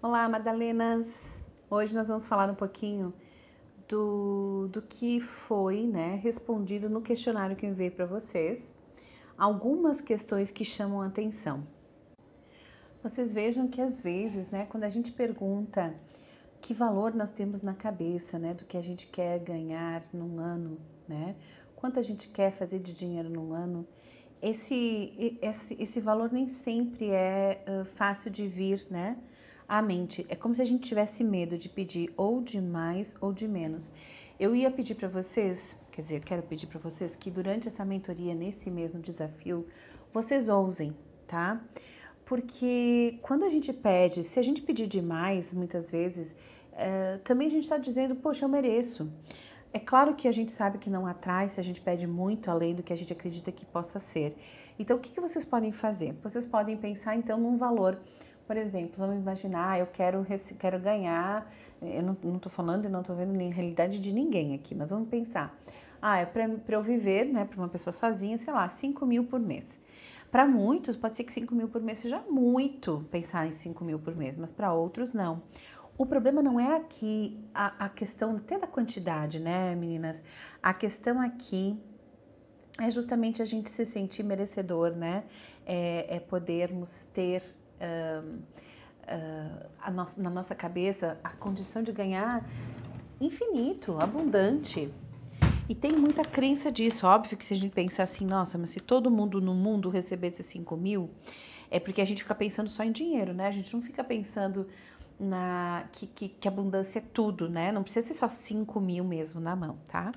Olá, Madalenas! Hoje nós vamos falar um pouquinho do, do que foi né, respondido no questionário que eu enviei para vocês. Algumas questões que chamam atenção. Vocês vejam que às vezes, né, quando a gente pergunta que valor nós temos na cabeça, né, do que a gente quer ganhar num ano, né, quanto a gente quer fazer de dinheiro num ano, esse, esse, esse valor nem sempre é uh, fácil de vir, né? À mente. É como se a gente tivesse medo de pedir ou de mais ou de menos. Eu ia pedir para vocês, quer dizer, quero pedir para vocês que durante essa mentoria, nesse mesmo desafio, vocês ousem, tá? Porque quando a gente pede, se a gente pedir demais, muitas vezes, uh, também a gente está dizendo, poxa, eu mereço. É claro que a gente sabe que não atrai se a gente pede muito além do que a gente acredita que possa ser. Então, o que, que vocês podem fazer? Vocês podem pensar, então, num valor. Por exemplo, vamos imaginar, eu quero, quero ganhar, eu não estou falando e não estou vendo nem realidade de ninguém aqui, mas vamos pensar. Ah, é para eu viver, né, para uma pessoa sozinha, sei lá, 5 mil por mês. Para muitos, pode ser que 5 mil por mês seja muito pensar em 5 mil por mês, mas para outros, não. O problema não é aqui a, a questão até da quantidade, né, meninas? A questão aqui é justamente a gente se sentir merecedor, né? É, é podermos ter uh, no, na nossa cabeça a condição de ganhar infinito, abundante. E tem muita crença disso. Óbvio que se a gente pensar assim, nossa, mas se todo mundo no mundo recebesse 5 mil, é porque a gente fica pensando só em dinheiro, né? A gente não fica pensando na que, que, que abundância é tudo, né? Não precisa ser só 5 mil mesmo na mão, tá?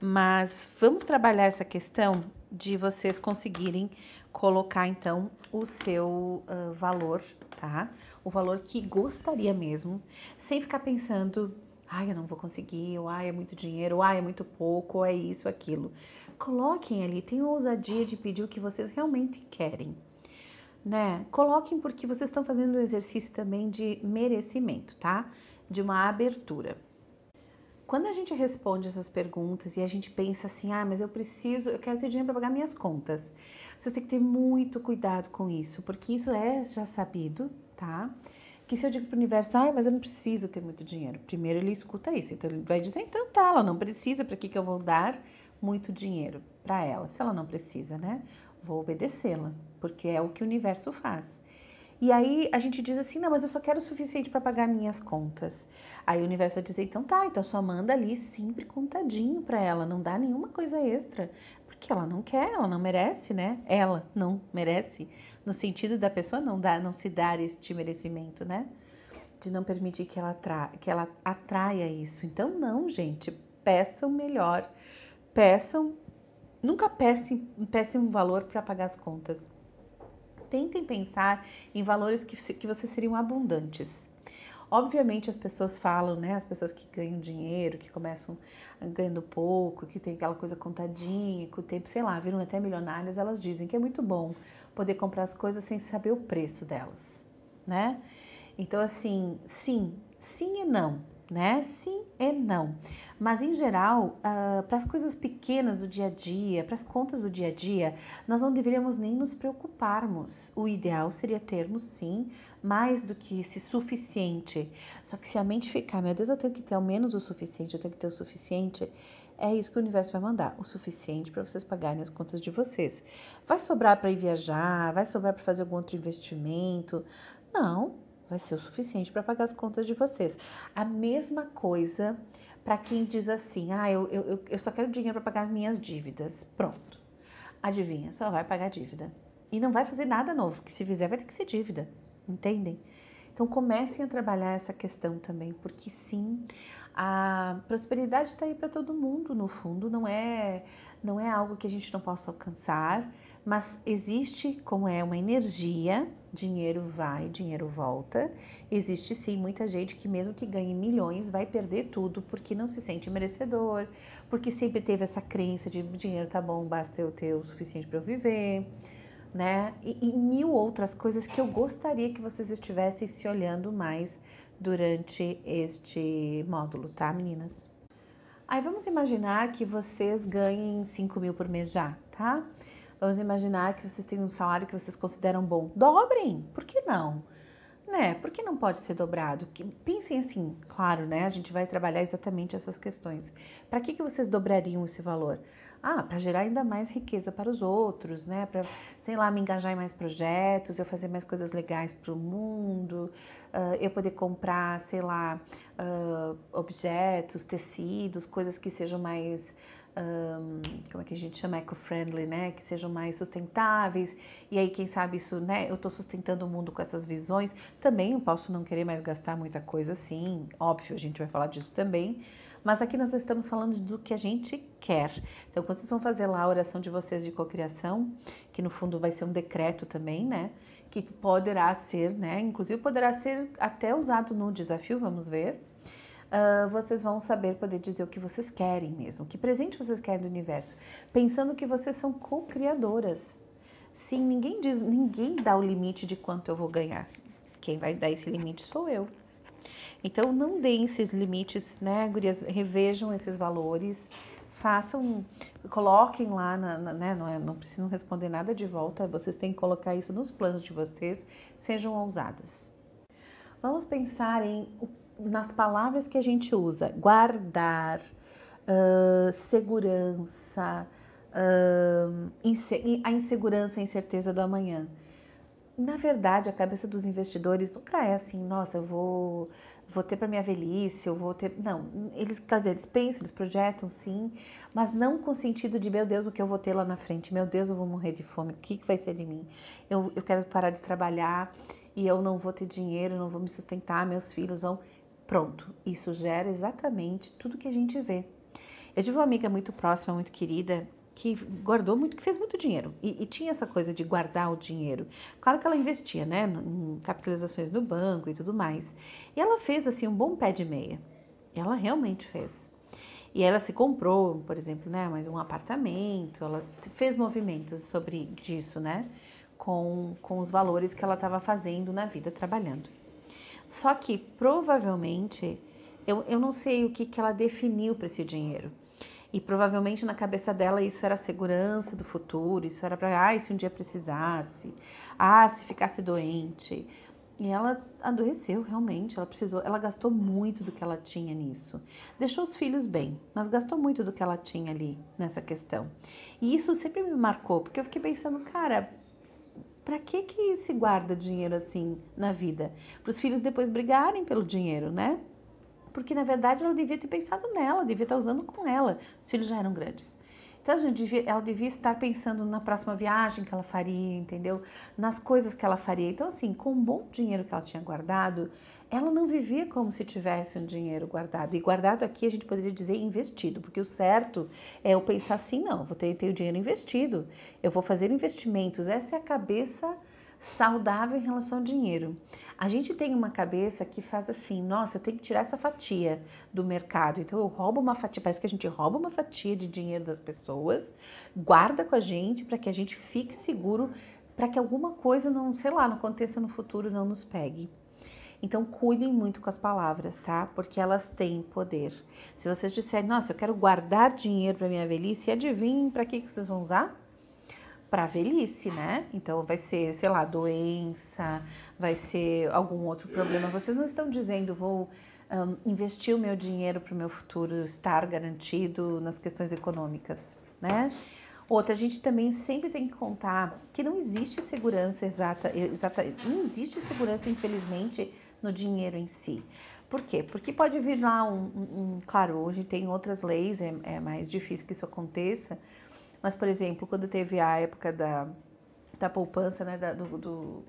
Mas vamos trabalhar essa questão de vocês conseguirem colocar então o seu uh, valor, tá? O valor que gostaria mesmo, sem ficar pensando, ai, eu não vou conseguir, ou ai, é muito dinheiro, ou ai, é muito pouco, ou é isso, aquilo. Coloquem ali, tenham ousadia de pedir o que vocês realmente querem, né? Coloquem porque vocês estão fazendo um exercício também de merecimento, tá? De uma abertura. Quando a gente responde essas perguntas e a gente pensa assim, ah, mas eu preciso, eu quero ter dinheiro para pagar minhas contas. Você tem que ter muito cuidado com isso, porque isso é já sabido, tá? Que se eu digo para o universo, ah, mas eu não preciso ter muito dinheiro. Primeiro ele escuta isso, então ele vai dizer, então tá, ela não precisa, para que, que eu vou dar muito dinheiro para ela? Se ela não precisa, né? vou obedecê-la, porque é o que o universo faz. E aí a gente diz assim: não, mas eu só quero o suficiente para pagar minhas contas. Aí o universo vai dizer: então tá, então só manda ali sempre contadinho para ela, não dá nenhuma coisa extra, porque ela não quer, ela não merece, né? Ela não merece, no sentido da pessoa não dar, não se dar este merecimento, né? De não permitir que ela, tra que ela atraia isso. Então, não, gente, peçam melhor, peçam Nunca peçam, peçam um valor para pagar as contas. Tentem pensar em valores que, que vocês seriam abundantes. Obviamente as pessoas falam, né? As pessoas que ganham dinheiro, que começam ganhando pouco, que tem aquela coisa contadinha, com o tempo, sei lá, viram até milionárias, elas dizem que é muito bom poder comprar as coisas sem saber o preço delas, né? Então, assim, sim, sim e não, né? Sim e não. Mas em geral, uh, para as coisas pequenas do dia a dia, para as contas do dia a dia, nós não deveríamos nem nos preocuparmos. O ideal seria termos sim mais do que esse suficiente. Só que se a mente ficar, meu Deus, eu tenho que ter ao menos o suficiente, eu tenho que ter o suficiente, é isso que o universo vai mandar, o suficiente para vocês pagarem as contas de vocês. Vai sobrar para ir viajar, vai sobrar para fazer algum outro investimento? Não, vai ser o suficiente para pagar as contas de vocês. A mesma coisa para quem diz assim: ah, eu, eu, eu só quero dinheiro para pagar minhas dívidas. Pronto. Adivinha, só vai pagar dívida. E não vai fazer nada novo, que se fizer vai ter que ser dívida. Entendem? Então comecem a trabalhar essa questão também, porque sim, a prosperidade está aí para todo mundo, no fundo, não é, não é algo que a gente não possa alcançar, mas existe como é uma energia, dinheiro vai, dinheiro volta. Existe sim muita gente que mesmo que ganhe milhões vai perder tudo porque não se sente merecedor, porque sempre teve essa crença de dinheiro tá bom, basta eu ter o suficiente para eu viver, né? E, e mil outras coisas que eu gostaria que vocês estivessem se olhando mais durante este módulo, tá, meninas? Aí vamos imaginar que vocês ganhem 5 mil por mês já, tá? Vamos imaginar que vocês têm um salário que vocês consideram bom. Dobrem, por que não? Né? Por que não pode ser dobrado? Que, pensem assim, claro, né? A gente vai trabalhar exatamente essas questões. Para que, que vocês dobrariam esse valor? Ah, para gerar ainda mais riqueza para os outros, né? Para, sei lá, me engajar em mais projetos, eu fazer mais coisas legais para o mundo, uh, eu poder comprar, sei lá, uh, objetos, tecidos, coisas que sejam mais um, como é que a gente chama, eco-friendly, né? Que sejam mais sustentáveis. E aí, quem sabe isso, né? Eu estou sustentando o mundo com essas visões. Também eu posso não querer mais gastar muita coisa assim, óbvio, a gente vai falar disso também. Mas aqui nós estamos falando do que a gente quer. Então, quando vocês vão fazer lá a oração de vocês de cocriação, que no fundo vai ser um decreto também, né? Que poderá ser, né? Inclusive poderá ser até usado no desafio, vamos ver uh, vocês vão saber poder dizer o que vocês querem mesmo, que presente vocês querem do universo, pensando que vocês são co-criadoras. Sim, ninguém diz, ninguém dá o limite de quanto eu vou ganhar. Quem vai dar esse limite sou eu. Então não deem esses limites, né, gurias, revejam esses valores, façam, coloquem lá, na, na, né, não, é, não precisam responder nada de volta, vocês têm que colocar isso nos planos de vocês, sejam ousadas. Vamos pensar em o nas palavras que a gente usa, guardar, uh, segurança, uh, a insegurança e incerteza do amanhã. Na verdade, a cabeça dos investidores nunca é assim, nossa, eu vou, vou ter para minha velhice, eu vou ter. Não, eles, quer dizer, eles pensam, eles projetam sim, mas não com o sentido de, meu Deus, o que eu vou ter lá na frente, meu Deus, eu vou morrer de fome, o que, que vai ser de mim? Eu, eu quero parar de trabalhar e eu não vou ter dinheiro, não vou me sustentar, meus filhos vão. Pronto, isso gera exatamente tudo que a gente vê. Eu tive uma amiga muito próxima, muito querida, que guardou muito, que fez muito dinheiro e, e, tinha essa coisa de guardar o dinheiro. Claro que ela investia, né, em capitalizações no banco e tudo mais. E ela fez assim um bom pé de meia. Ela realmente fez. E ela se comprou, por exemplo, né, mais um apartamento. Ela fez movimentos sobre disso, né, com, com os valores que ela estava fazendo na vida trabalhando. Só que provavelmente eu, eu não sei o que, que ela definiu para esse dinheiro. E provavelmente na cabeça dela isso era a segurança do futuro, isso era para, ah, se um dia precisasse, ah, se ficasse doente. E ela adoeceu realmente, ela precisou, ela gastou muito do que ela tinha nisso. Deixou os filhos bem, mas gastou muito do que ela tinha ali nessa questão. E isso sempre me marcou, porque eu fiquei pensando, cara, para que que se guarda dinheiro assim na vida? Para os filhos depois brigarem pelo dinheiro, né? Porque na verdade ela devia ter pensado nela, devia estar usando com ela. Os filhos já eram grandes. Então gente devia, ela devia estar pensando na próxima viagem que ela faria, entendeu? Nas coisas que ela faria. Então assim, com o bom dinheiro que ela tinha guardado, ela não vivia como se tivesse um dinheiro guardado. E guardado aqui a gente poderia dizer investido, porque o certo é eu pensar assim, não, vou ter, ter o dinheiro investido, eu vou fazer investimentos. Essa é a cabeça saudável em relação ao dinheiro. A gente tem uma cabeça que faz assim, nossa, eu tenho que tirar essa fatia do mercado. Então eu roubo uma fatia, parece que a gente rouba uma fatia de dinheiro das pessoas, guarda com a gente para que a gente fique seguro, para que alguma coisa não, sei lá, não aconteça no futuro, não nos pegue. Então, cuidem muito com as palavras, tá? Porque elas têm poder. Se vocês disserem, nossa, eu quero guardar dinheiro para minha velhice, adivinhem para que, que vocês vão usar? Para velhice, né? Então, vai ser, sei lá, doença, vai ser algum outro problema. Vocês não estão dizendo, vou um, investir o meu dinheiro para o meu futuro estar garantido nas questões econômicas, né? Outra, a gente também sempre tem que contar que não existe segurança exata, exata não existe segurança, infelizmente, no dinheiro em si. Por quê? Porque pode vir lá um, um claro, hoje tem outras leis, é, é, mais difícil que isso aconteça, mas, por exemplo, quando teve a época da, da poupança, né, da, do, do,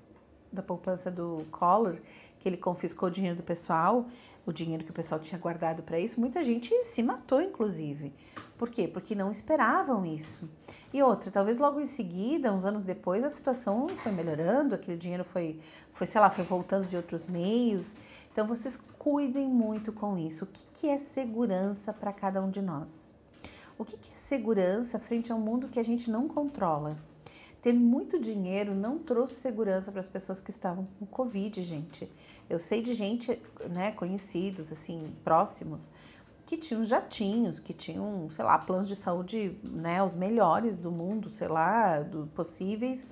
da poupança do Collor, que ele confiscou o dinheiro do pessoal, o dinheiro que o pessoal tinha guardado para isso, muita gente se matou, inclusive. Por quê? Porque não esperavam isso. E outra, talvez logo em seguida, uns anos depois, a situação foi melhorando, aquele dinheiro foi, foi sei lá, foi voltando de outros meios. Então, vocês cuidem muito com isso. O que, que é segurança para cada um de nós? O que, que é segurança frente a um mundo que a gente não controla? Ter muito dinheiro não trouxe segurança para as pessoas que estavam com Covid, gente. Eu sei de gente, né, conhecidos, assim, próximos, que tinham jatinhos, que tinham, sei lá, planos de saúde, né, os melhores do mundo, sei lá, do, possíveis,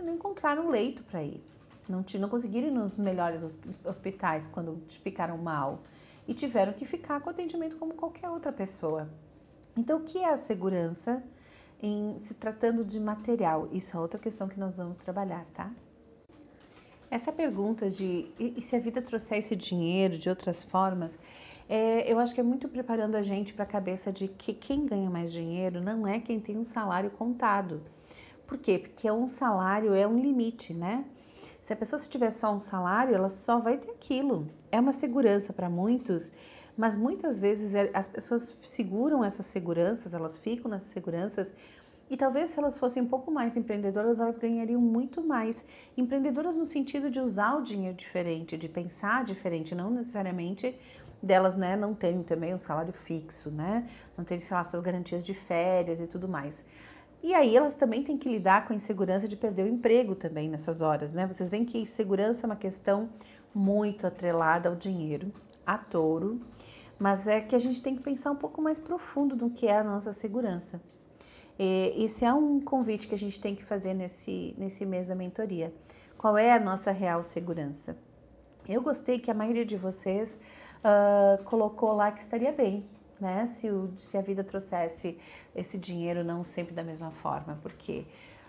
e não encontraram leito para ir. não, não conseguiram ir nos melhores hospitais quando ficaram mal e tiveram que ficar com atendimento como qualquer outra pessoa. Então, o que é a segurança em se tratando de material? Isso é outra questão que nós vamos trabalhar, tá? Essa pergunta de e, se a vida trouxer esse dinheiro de outras formas, é, eu acho que é muito preparando a gente para a cabeça de que quem ganha mais dinheiro não é quem tem um salário contado. Por quê? Porque um salário é um limite, né? Se a pessoa se tiver só um salário, ela só vai ter aquilo. É uma segurança para muitos, mas muitas vezes é, as pessoas seguram essas seguranças, elas ficam nessas seguranças e talvez se elas fossem um pouco mais empreendedoras, elas ganhariam muito mais. Empreendedoras no sentido de usar o dinheiro diferente, de pensar diferente, não necessariamente delas, né, não terem também um salário fixo, né? Não terem, sei lá, suas garantias de férias e tudo mais. E aí elas também têm que lidar com a insegurança de perder o emprego também nessas horas, né? Vocês veem que segurança é uma questão muito atrelada ao dinheiro, a touro, mas é que a gente tem que pensar um pouco mais profundo no que é a nossa segurança. Esse é um convite que a gente tem que fazer nesse, nesse mês da mentoria. Qual é a nossa real segurança? Eu gostei que a maioria de vocês uh, colocou lá que estaria bem, né? Se, o, se a vida trouxesse esse dinheiro não sempre da mesma forma, porque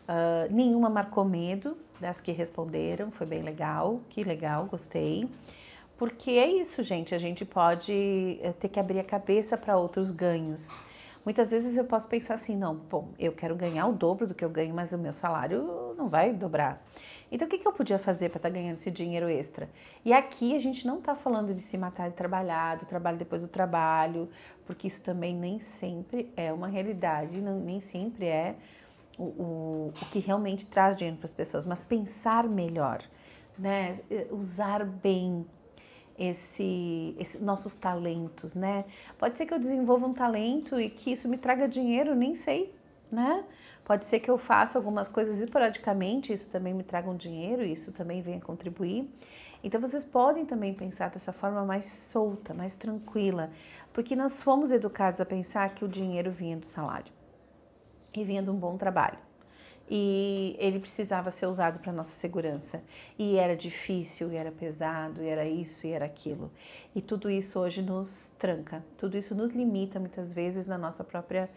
uh, nenhuma marcou medo das que responderam, foi bem legal, que legal, gostei. Porque é isso, gente, a gente pode eh, ter que abrir a cabeça para outros ganhos. Muitas vezes eu posso pensar assim, não, bom, eu quero ganhar o dobro do que eu ganho, mas o meu salário não vai dobrar. Então, o que, que eu podia fazer para estar tá ganhando esse dinheiro extra? E aqui a gente não está falando de se matar de trabalhar, do trabalho depois do trabalho, porque isso também nem sempre é uma realidade, não, nem sempre é o, o, o que realmente traz dinheiro para as pessoas, mas pensar melhor, né? Usar bem esse, esse, nossos talentos, né? Pode ser que eu desenvolva um talento e que isso me traga dinheiro, nem sei, né? Pode ser que eu faça algumas coisas esporadicamente, isso também me traga um dinheiro, isso também venha contribuir. Então vocês podem também pensar dessa forma mais solta, mais tranquila, porque nós fomos educados a pensar que o dinheiro vinha do salário e vinha de um bom trabalho e ele precisava ser usado para nossa segurança. E era difícil, e era pesado, e era isso, e era aquilo. E tudo isso hoje nos tranca, tudo isso nos limita muitas vezes na nossa própria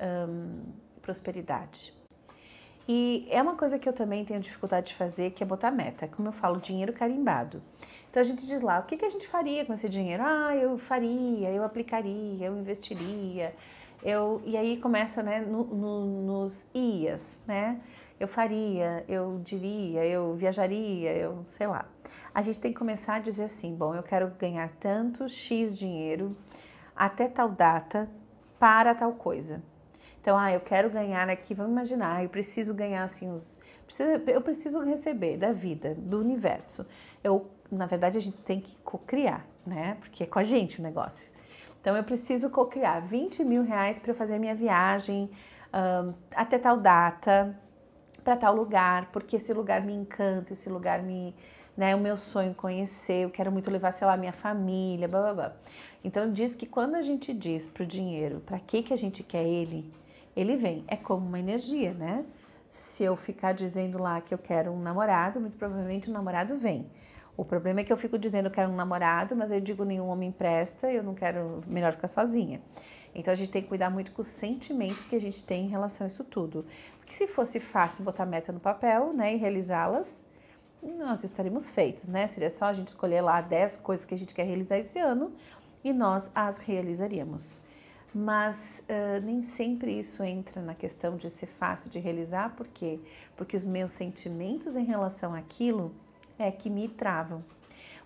um, prosperidade. E é uma coisa que eu também tenho dificuldade de fazer, que é botar meta. Como eu falo, dinheiro carimbado. Então a gente diz lá, o que, que a gente faria com esse dinheiro? Ah, eu faria, eu aplicaria, eu investiria, eu, e aí começa né, no, no, nos ias, né? Eu faria, eu diria, eu viajaria, eu sei lá. A gente tem que começar a dizer assim: bom, eu quero ganhar tanto X dinheiro até tal data para tal coisa. Então, ah, eu quero ganhar aqui, vamos imaginar, eu preciso ganhar assim os. eu preciso receber da vida, do universo. Eu, na verdade, a gente tem que co-criar, né? Porque é com a gente o negócio. Então eu preciso co-criar 20 mil reais para fazer minha viagem um, até tal data, para tal lugar, porque esse lugar me encanta, esse lugar me. Né, é o meu sonho conhecer, eu quero muito levar, sei lá, minha família, blá blá blá. Então diz que quando a gente diz pro dinheiro para que, que a gente quer ele, ele vem. É como uma energia, né? Se eu ficar dizendo lá que eu quero um namorado, muito provavelmente o namorado vem. O problema é que eu fico dizendo que quero um namorado, mas eu digo nenhum homem presta, eu não quero, melhor ficar sozinha. Então a gente tem que cuidar muito com os sentimentos que a gente tem em relação a isso tudo. Porque se fosse fácil botar meta no papel, né, e realizá-las, nós estaríamos feitos, né? Seria só a gente escolher lá 10 coisas que a gente quer realizar esse ano e nós as realizaríamos. Mas uh, nem sempre isso entra na questão de ser fácil de realizar, por quê? Porque os meus sentimentos em relação àquilo é que me travam.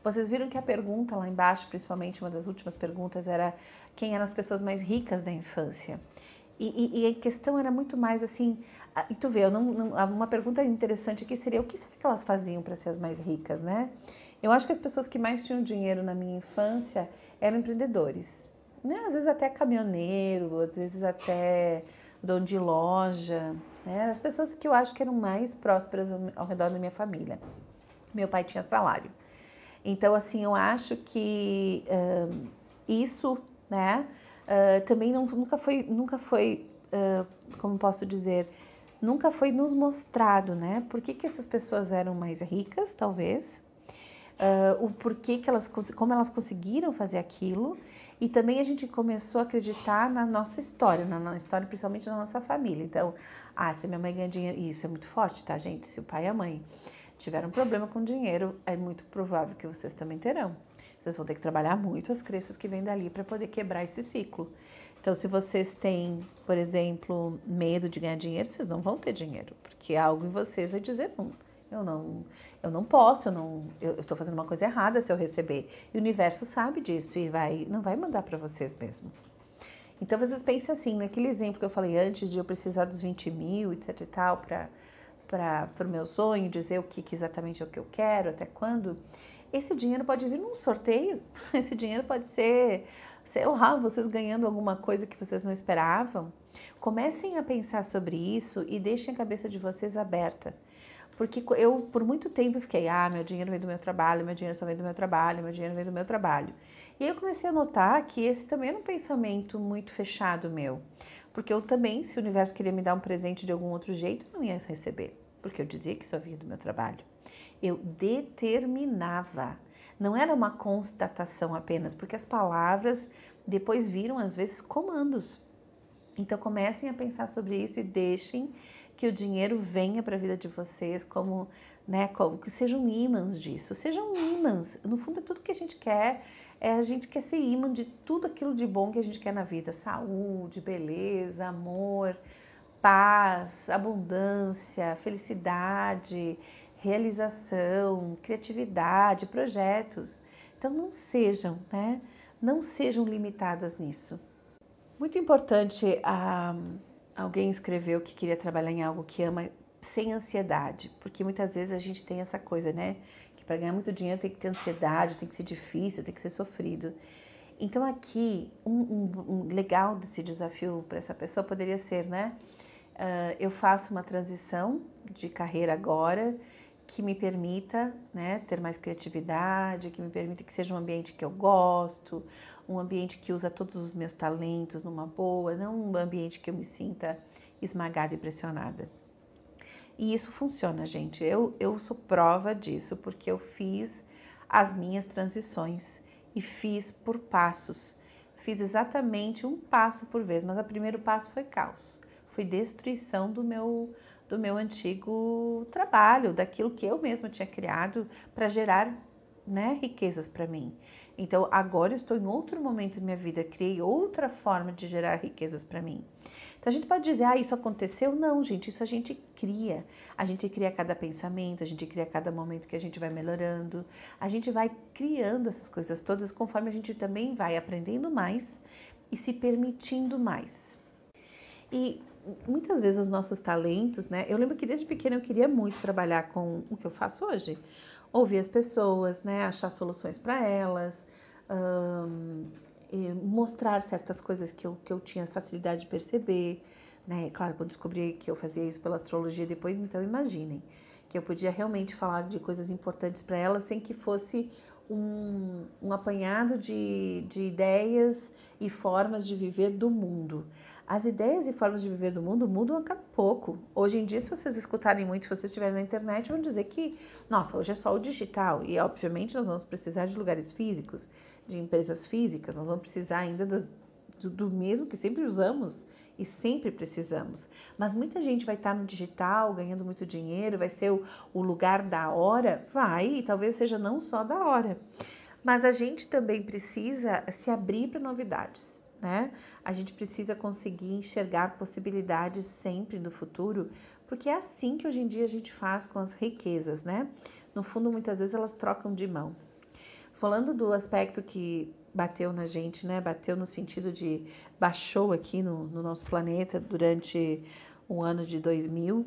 Vocês viram que a pergunta lá embaixo, principalmente uma das últimas perguntas, era quem eram as pessoas mais ricas da infância. E, e, e a questão era muito mais assim. E tu vê, não, não, uma pergunta interessante aqui seria o que será que elas faziam para ser as mais ricas, né? Eu acho que as pessoas que mais tinham dinheiro na minha infância eram empreendedores. Né? Às vezes até caminhoneiro, às vezes até dono de loja. Né? As pessoas que eu acho que eram mais prósperas ao redor da minha família meu pai tinha salário. Então, assim, eu acho que isso, né, uh, também não, nunca foi, nunca foi uh, como posso dizer, nunca foi nos mostrado, né? Por que, que essas pessoas eram mais ricas, talvez, uh, o porquê que elas, como elas conseguiram fazer aquilo, e também a gente começou a acreditar na nossa história, na nossa história, principalmente na nossa família. Então, ah, se minha mãe ganha dinheiro, isso é muito forte, tá, gente? Se o pai e a mãe tiveram problema com dinheiro, é muito provável que vocês também terão. Vocês vão ter que trabalhar muito as crenças que vêm dali para poder quebrar esse ciclo. Então, se vocês têm, por exemplo, medo de ganhar dinheiro, vocês não vão ter dinheiro, porque algo em vocês vai dizer não. Eu não, eu não posso, eu não, eu estou fazendo uma coisa errada se eu receber. E o universo sabe disso e vai, não vai mandar para vocês mesmo. Então vocês pensem assim, naquele exemplo que eu falei antes de eu precisar dos 20 mil, etc e tal, para o meu sonho, dizer o que, que exatamente é o que eu quero, até quando. Esse dinheiro pode vir num sorteio, esse dinheiro pode ser, sei lá, vocês ganhando alguma coisa que vocês não esperavam. Comecem a pensar sobre isso e deixem a cabeça de vocês aberta. Porque eu, por muito tempo, fiquei, ah, meu dinheiro vem do meu trabalho, meu dinheiro só vem do meu trabalho, meu dinheiro vem do meu trabalho. E aí eu comecei a notar que esse também era um pensamento muito fechado meu. Porque eu também, se o universo queria me dar um presente de algum outro jeito, não ia receber. Porque eu dizia que só vinha do meu trabalho. Eu determinava. Não era uma constatação apenas, porque as palavras depois viram, às vezes, comandos. Então comecem a pensar sobre isso e deixem que o dinheiro venha para a vida de vocês como, né, como que sejam ímãs disso, sejam ímãs. No fundo é tudo que a gente quer, é a gente quer ser ímã de tudo aquilo de bom que a gente quer na vida, saúde, beleza, amor, paz, abundância, felicidade, realização, criatividade, projetos. Então não sejam, né? Não sejam limitadas nisso. Muito importante a Alguém escreveu que queria trabalhar em algo que ama sem ansiedade, porque muitas vezes a gente tem essa coisa, né? Que para ganhar muito dinheiro tem que ter ansiedade, tem que ser difícil, tem que ser sofrido. Então aqui um, um, um legal desse desafio para essa pessoa poderia ser, né? Uh, eu faço uma transição de carreira agora que me permita né, ter mais criatividade, que me permita que seja um ambiente que eu gosto, um ambiente que usa todos os meus talentos numa boa, não um ambiente que eu me sinta esmagada e pressionada. E isso funciona, gente. Eu, eu sou prova disso porque eu fiz as minhas transições e fiz por passos. Fiz exatamente um passo por vez, mas o primeiro passo foi caos, foi destruição do meu do meu antigo trabalho, daquilo que eu mesma tinha criado para gerar né, riquezas para mim. Então agora estou em outro momento da minha vida, criei outra forma de gerar riquezas para mim. Então a gente pode dizer, ah, isso aconteceu? Não, gente, isso a gente cria. A gente cria cada pensamento, a gente cria cada momento que a gente vai melhorando. A gente vai criando essas coisas todas conforme a gente também vai aprendendo mais e se permitindo mais. E muitas vezes os nossos talentos, né? Eu lembro que desde pequena eu queria muito trabalhar com o que eu faço hoje, ouvir as pessoas, né? Achar soluções para elas, mostrar certas coisas que eu, que eu tinha facilidade de perceber, né? Claro, quando descobri que eu fazia isso pela astrologia depois, então imaginem que eu podia realmente falar de coisas importantes para elas sem que fosse um, um apanhado de, de ideias e formas de viver do mundo. As ideias e formas de viver do mundo mudam a cada pouco. Hoje em dia, se vocês escutarem muito, se vocês estiverem na internet, vão dizer que, nossa, hoje é só o digital. E, obviamente, nós vamos precisar de lugares físicos, de empresas físicas, nós vamos precisar ainda das, do, do mesmo que sempre usamos e sempre precisamos. Mas muita gente vai estar no digital, ganhando muito dinheiro, vai ser o, o lugar da hora? Vai, e talvez seja não só da hora. Mas a gente também precisa se abrir para novidades né? A gente precisa conseguir enxergar possibilidades sempre no futuro, porque é assim que hoje em dia a gente faz com as riquezas, né? No fundo, muitas vezes elas trocam de mão. Falando do aspecto que bateu na gente, né? Bateu no sentido de baixou aqui no, no nosso planeta durante o ano de 2000,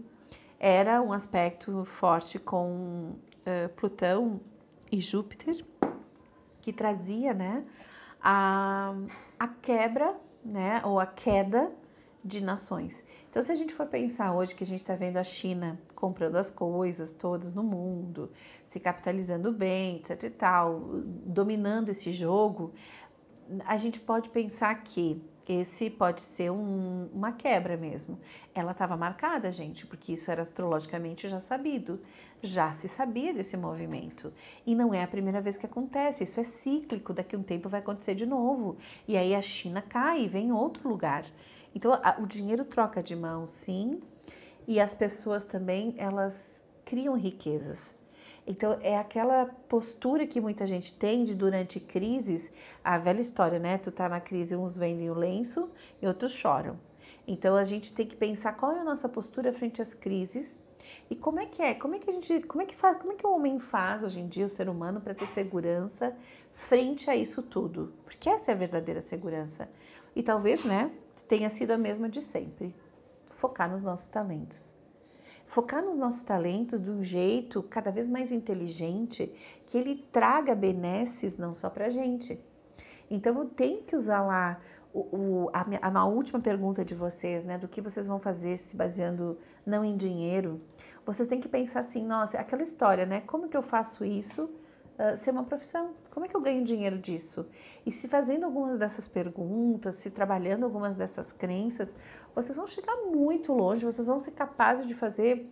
era um aspecto forte com uh, Plutão e Júpiter, que trazia, né? A, a quebra, né, ou a queda de nações. Então, se a gente for pensar hoje que a gente está vendo a China comprando as coisas todas no mundo, se capitalizando bem, etc e tal, dominando esse jogo, a gente pode pensar que esse pode ser um, uma quebra mesmo. Ela estava marcada, gente, porque isso era astrologicamente já sabido. Já se sabia desse movimento. E não é a primeira vez que acontece, isso é cíclico, daqui a um tempo vai acontecer de novo. E aí a China cai e vem outro lugar. Então a, o dinheiro troca de mão, sim, e as pessoas também, elas criam riquezas. Então é aquela postura que muita gente tem de durante crises, a velha história, né? Tu tá na crise, uns vendem o lenço e outros choram. Então a gente tem que pensar qual é a nossa postura frente às crises e como é que é, como é que a gente, como é que faz, como é que o homem faz hoje em dia, o ser humano, para ter segurança frente a isso tudo? Porque essa é a verdadeira segurança. E talvez, né, tenha sido a mesma de sempre. Focar nos nossos talentos focar nos nossos talentos de um jeito cada vez mais inteligente, que ele traga benesses não só para a gente. Então eu tenho que usar lá o, o, a, a, a, última pergunta de vocês, né, do que vocês vão fazer se baseando não em dinheiro. Vocês têm que pensar assim, nossa, aquela história, né? Como que eu faço isso uh, ser uma profissão? Como é que eu ganho dinheiro disso? E se fazendo algumas dessas perguntas, se trabalhando algumas dessas crenças, vocês vão chegar muito longe, vocês vão ser capazes de fazer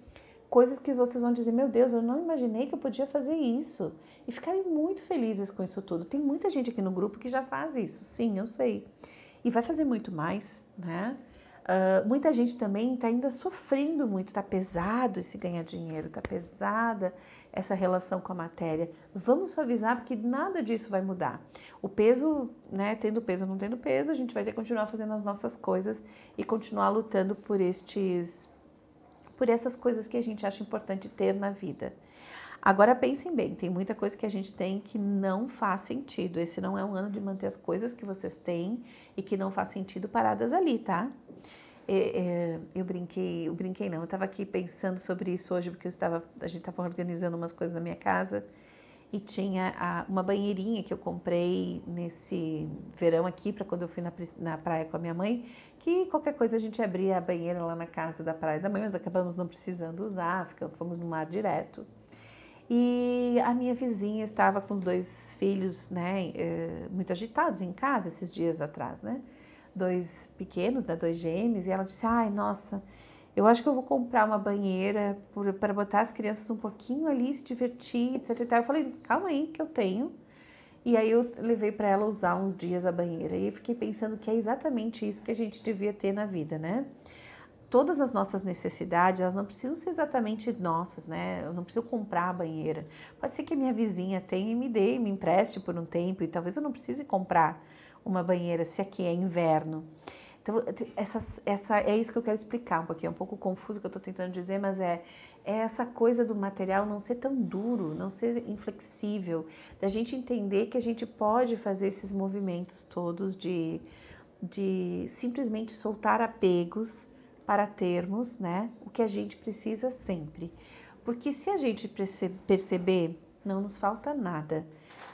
coisas que vocês vão dizer: Meu Deus, eu não imaginei que eu podia fazer isso. E ficarem muito felizes com isso tudo. Tem muita gente aqui no grupo que já faz isso, sim, eu sei. E vai fazer muito mais, né? Uh, muita gente também está ainda sofrendo muito, está pesado esse ganhar dinheiro, está pesada essa relação com a matéria. Vamos suavizar porque nada disso vai mudar. O peso, né, tendo peso ou não tendo peso, a gente vai ter que continuar fazendo as nossas coisas e continuar lutando por estes por essas coisas que a gente acha importante ter na vida. Agora pensem bem, tem muita coisa que a gente tem que não faz sentido. Esse não é um ano de manter as coisas que vocês têm e que não faz sentido paradas ali, tá? É, é, eu brinquei, eu brinquei não, eu estava aqui pensando sobre isso hoje porque eu estava, a gente estava organizando umas coisas na minha casa e tinha a, uma banheirinha que eu comprei nesse verão aqui para quando eu fui na, na praia com a minha mãe, que qualquer coisa a gente abria a banheira lá na casa da praia da mãe, mas acabamos não precisando usar, ficamos, fomos no mar direto. E a minha vizinha estava com os dois filhos, né, eh, muito agitados em casa esses dias atrás, né? Dois pequenos, né, dois gêmeos, e ela disse: "Ai, nossa, eu acho que eu vou comprar uma banheira para botar as crianças um pouquinho ali, se divertir, etc. Eu falei: "Calma aí, que eu tenho". E aí eu levei para ela usar uns dias a banheira e fiquei pensando que é exatamente isso que a gente devia ter na vida, né? todas as nossas necessidades, elas não precisam ser exatamente nossas, né? Eu não preciso comprar a banheira. Pode ser que a minha vizinha tenha e me dê, me empreste por um tempo, e talvez eu não precise comprar uma banheira se aqui é inverno. Então, essa, essa, é isso que eu quero explicar um pouquinho. É um pouco confuso o que eu estou tentando dizer, mas é, é essa coisa do material não ser tão duro, não ser inflexível, da gente entender que a gente pode fazer esses movimentos todos de, de simplesmente soltar apegos para termos né, o que a gente precisa sempre. Porque se a gente perceber, não nos falta nada.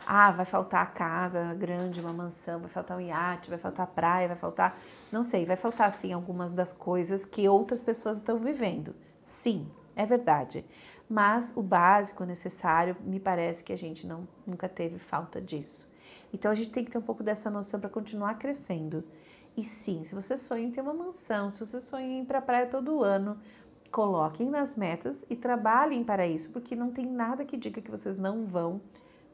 Ah, vai faltar a casa grande, uma mansão, vai faltar um iate, vai faltar a praia, vai faltar. Não sei, vai faltar sim algumas das coisas que outras pessoas estão vivendo. Sim, é verdade. Mas o básico necessário, me parece que a gente não, nunca teve falta disso. Então a gente tem que ter um pouco dessa noção para continuar crescendo. E sim, se você sonha em ter uma mansão, se você sonha em ir para a praia todo ano, coloquem nas metas e trabalhem para isso, porque não tem nada que diga que vocês não vão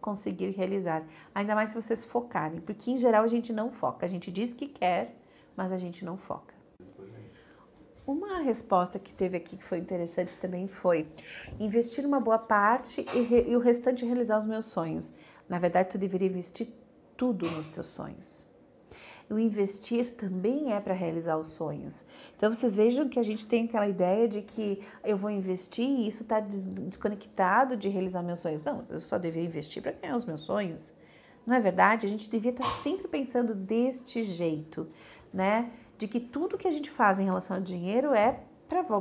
conseguir realizar. Ainda mais se vocês focarem, porque em geral a gente não foca. A gente diz que quer, mas a gente não foca. Uma resposta que teve aqui que foi interessante também foi investir uma boa parte e, re, e o restante realizar os meus sonhos. Na verdade, tu deveria investir tudo nos teus sonhos o investir também é para realizar os sonhos. Então vocês vejam que a gente tem aquela ideia de que eu vou investir e isso está desconectado de realizar meus sonhos. Não, eu só deveria investir para ganhar os meus sonhos. Não é verdade? A gente devia estar tá sempre pensando deste jeito, né? De que tudo que a gente faz em relação ao dinheiro é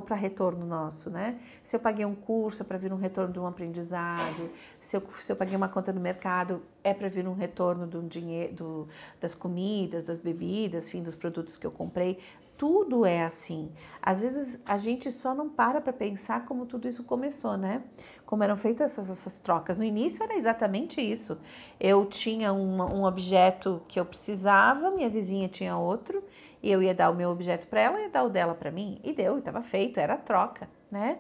para retorno nosso, né? Se eu paguei um curso é para vir um retorno de um aprendizado, se eu, se eu paguei uma conta no mercado é para vir um retorno do dinheiro, do, das comidas, das bebidas, enfim, dos produtos que eu comprei. tudo é assim. Às vezes a gente só não para para pensar como tudo isso começou, né? Como eram feitas essas, essas trocas. No início era exatamente isso. Eu tinha um, um objeto que eu precisava, minha vizinha tinha outro, e eu ia dar o meu objeto para ela e dar o dela para mim. E deu, estava feito, era a troca, né?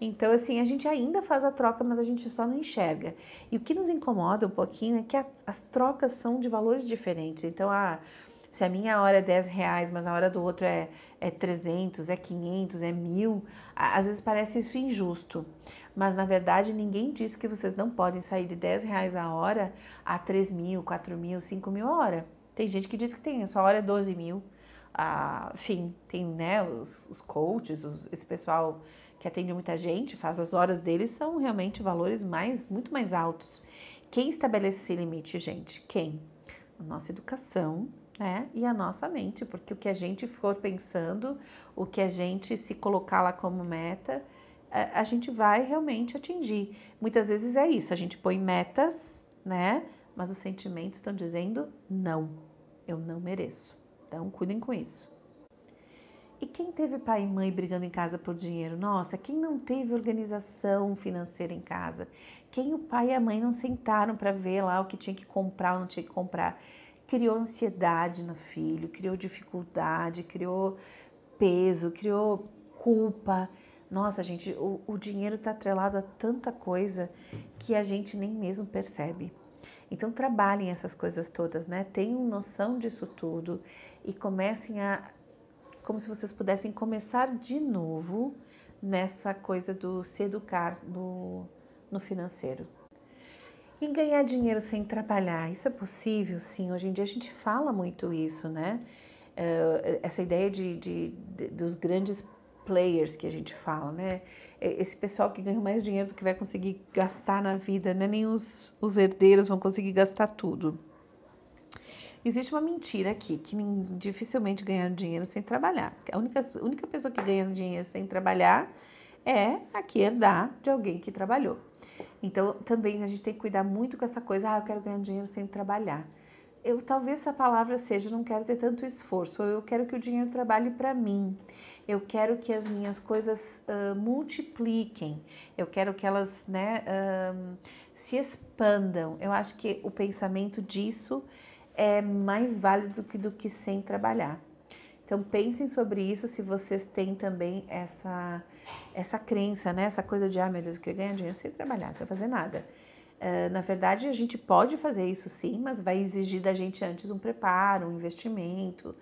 Então, assim, a gente ainda faz a troca, mas a gente só não enxerga. E o que nos incomoda um pouquinho é que a, as trocas são de valores diferentes. Então, a, se a minha hora é 10 reais, mas a hora do outro é, é 300, é 500, é mil, às vezes parece isso injusto. Mas, na verdade, ninguém diz que vocês não podem sair de 10 reais a hora a 3 mil, 4 mil, 5 mil a hora. Tem gente que diz que tem, a sua hora é 12 mil. Ah, enfim, tem né, os, os coaches, os, esse pessoal que atende muita gente, faz as horas deles, são realmente valores mais, muito mais altos. Quem estabelece esse limite, gente? Quem? A nossa educação, né? E a nossa mente, porque o que a gente for pensando, o que a gente se colocar lá como meta, a, a gente vai realmente atingir. Muitas vezes é isso, a gente põe metas, né? Mas os sentimentos estão dizendo não, eu não mereço. Então, cuidem com isso. E quem teve pai e mãe brigando em casa por dinheiro? Nossa, quem não teve organização financeira em casa? Quem o pai e a mãe não sentaram para ver lá o que tinha que comprar ou não tinha que comprar? Criou ansiedade no filho, criou dificuldade, criou peso, criou culpa. Nossa, gente, o, o dinheiro está atrelado a tanta coisa que a gente nem mesmo percebe. Então trabalhem essas coisas todas, né? Tenham noção disso tudo e comecem a como se vocês pudessem começar de novo nessa coisa do se educar no, no financeiro. E ganhar dinheiro sem trabalhar, isso é possível? Sim, hoje em dia a gente fala muito isso, né? Uh, essa ideia de, de, de, dos grandes players que a gente fala, né? Esse pessoal que ganha mais dinheiro do que vai conseguir gastar na vida, né? Nem os, os herdeiros vão conseguir gastar tudo. Existe uma mentira aqui, que dificilmente ganhar dinheiro sem trabalhar. A única, a única pessoa que ganha dinheiro sem trabalhar é a que herdar de alguém que trabalhou. Então, também a gente tem que cuidar muito com essa coisa, ah, eu quero ganhar dinheiro sem trabalhar. Eu talvez essa palavra seja, não quero ter tanto esforço, eu quero que o dinheiro trabalhe para mim. Eu quero que as minhas coisas uh, multipliquem. Eu quero que elas, né, uh, se expandam. Eu acho que o pensamento disso é mais válido do que, do que sem trabalhar. Então pensem sobre isso se vocês têm também essa essa crença, né? Essa coisa de ah, meu Deus, eu queria ganhar dinheiro sem trabalhar, sem fazer nada. Uh, na verdade, a gente pode fazer isso sim, mas vai exigir da gente antes um preparo, um investimento,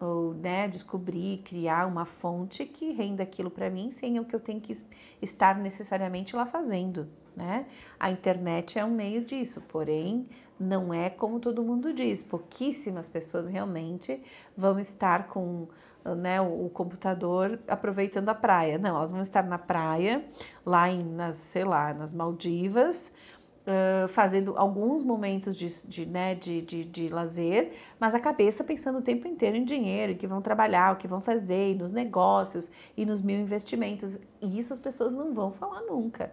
ou né, descobrir, criar uma fonte que renda aquilo para mim sem o que eu tenho que estar necessariamente lá fazendo. Né? A internet é um meio disso, porém não é como todo mundo diz. Pouquíssimas pessoas realmente vão estar com né, o, computador aproveitando a praia. Não, elas vão estar na praia, lá em, nas, sei lá, nas Maldivas, uh, fazendo alguns momentos de, de, né, de, de, de lazer, mas a cabeça pensando o tempo inteiro em dinheiro, e que vão trabalhar, o que vão fazer, e nos negócios, e nos mil investimentos. E isso as pessoas não vão falar nunca.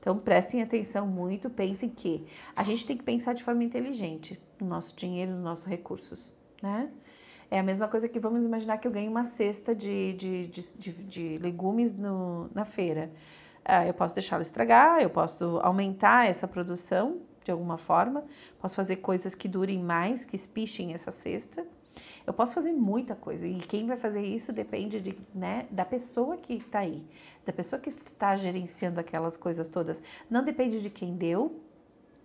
Então prestem atenção muito, pensem que a gente tem que pensar de forma inteligente no nosso dinheiro, nos nossos recursos, né? É a mesma coisa que vamos imaginar que eu ganho uma cesta de, de, de, de, de legumes no, na feira. Ah, eu posso deixá-la estragar, eu posso aumentar essa produção de alguma forma, posso fazer coisas que durem mais, que espichem essa cesta. Eu posso fazer muita coisa e quem vai fazer isso depende de, né, da pessoa que está aí, da pessoa que está gerenciando aquelas coisas todas. Não depende de quem deu,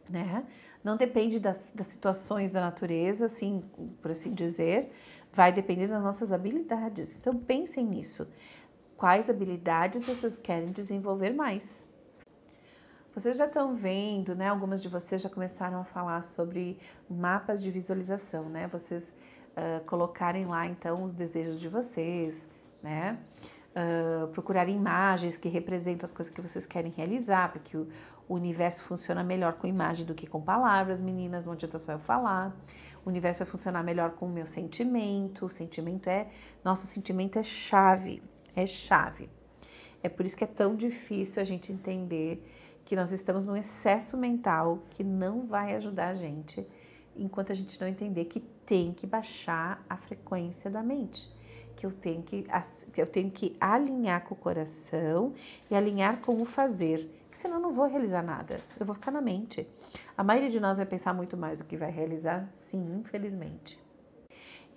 né? Não depende das, das situações da natureza, assim, por assim dizer. Vai depender das nossas habilidades. Então pensem nisso. Quais habilidades vocês querem desenvolver mais? Vocês já estão vendo, né? Algumas de vocês já começaram a falar sobre mapas de visualização, né? Vocês uh, colocarem lá então os desejos de vocês, né? Uh, procurar imagens que representam as coisas que vocês querem realizar, porque o, o universo funciona melhor com imagem do que com palavras, meninas, não adianta só eu falar. O universo vai funcionar melhor com o meu sentimento. O sentimento é, nosso sentimento é chave, é chave. É por isso que é tão difícil a gente entender que nós estamos num excesso mental que não vai ajudar a gente enquanto a gente não entender que tem que baixar a frequência da mente. que eu tenho que, que eu tenho que alinhar com o coração e alinhar com o fazer, senão eu não vou realizar nada. Eu vou ficar na mente. A maioria de nós vai pensar muito mais do que vai realizar, sim, infelizmente.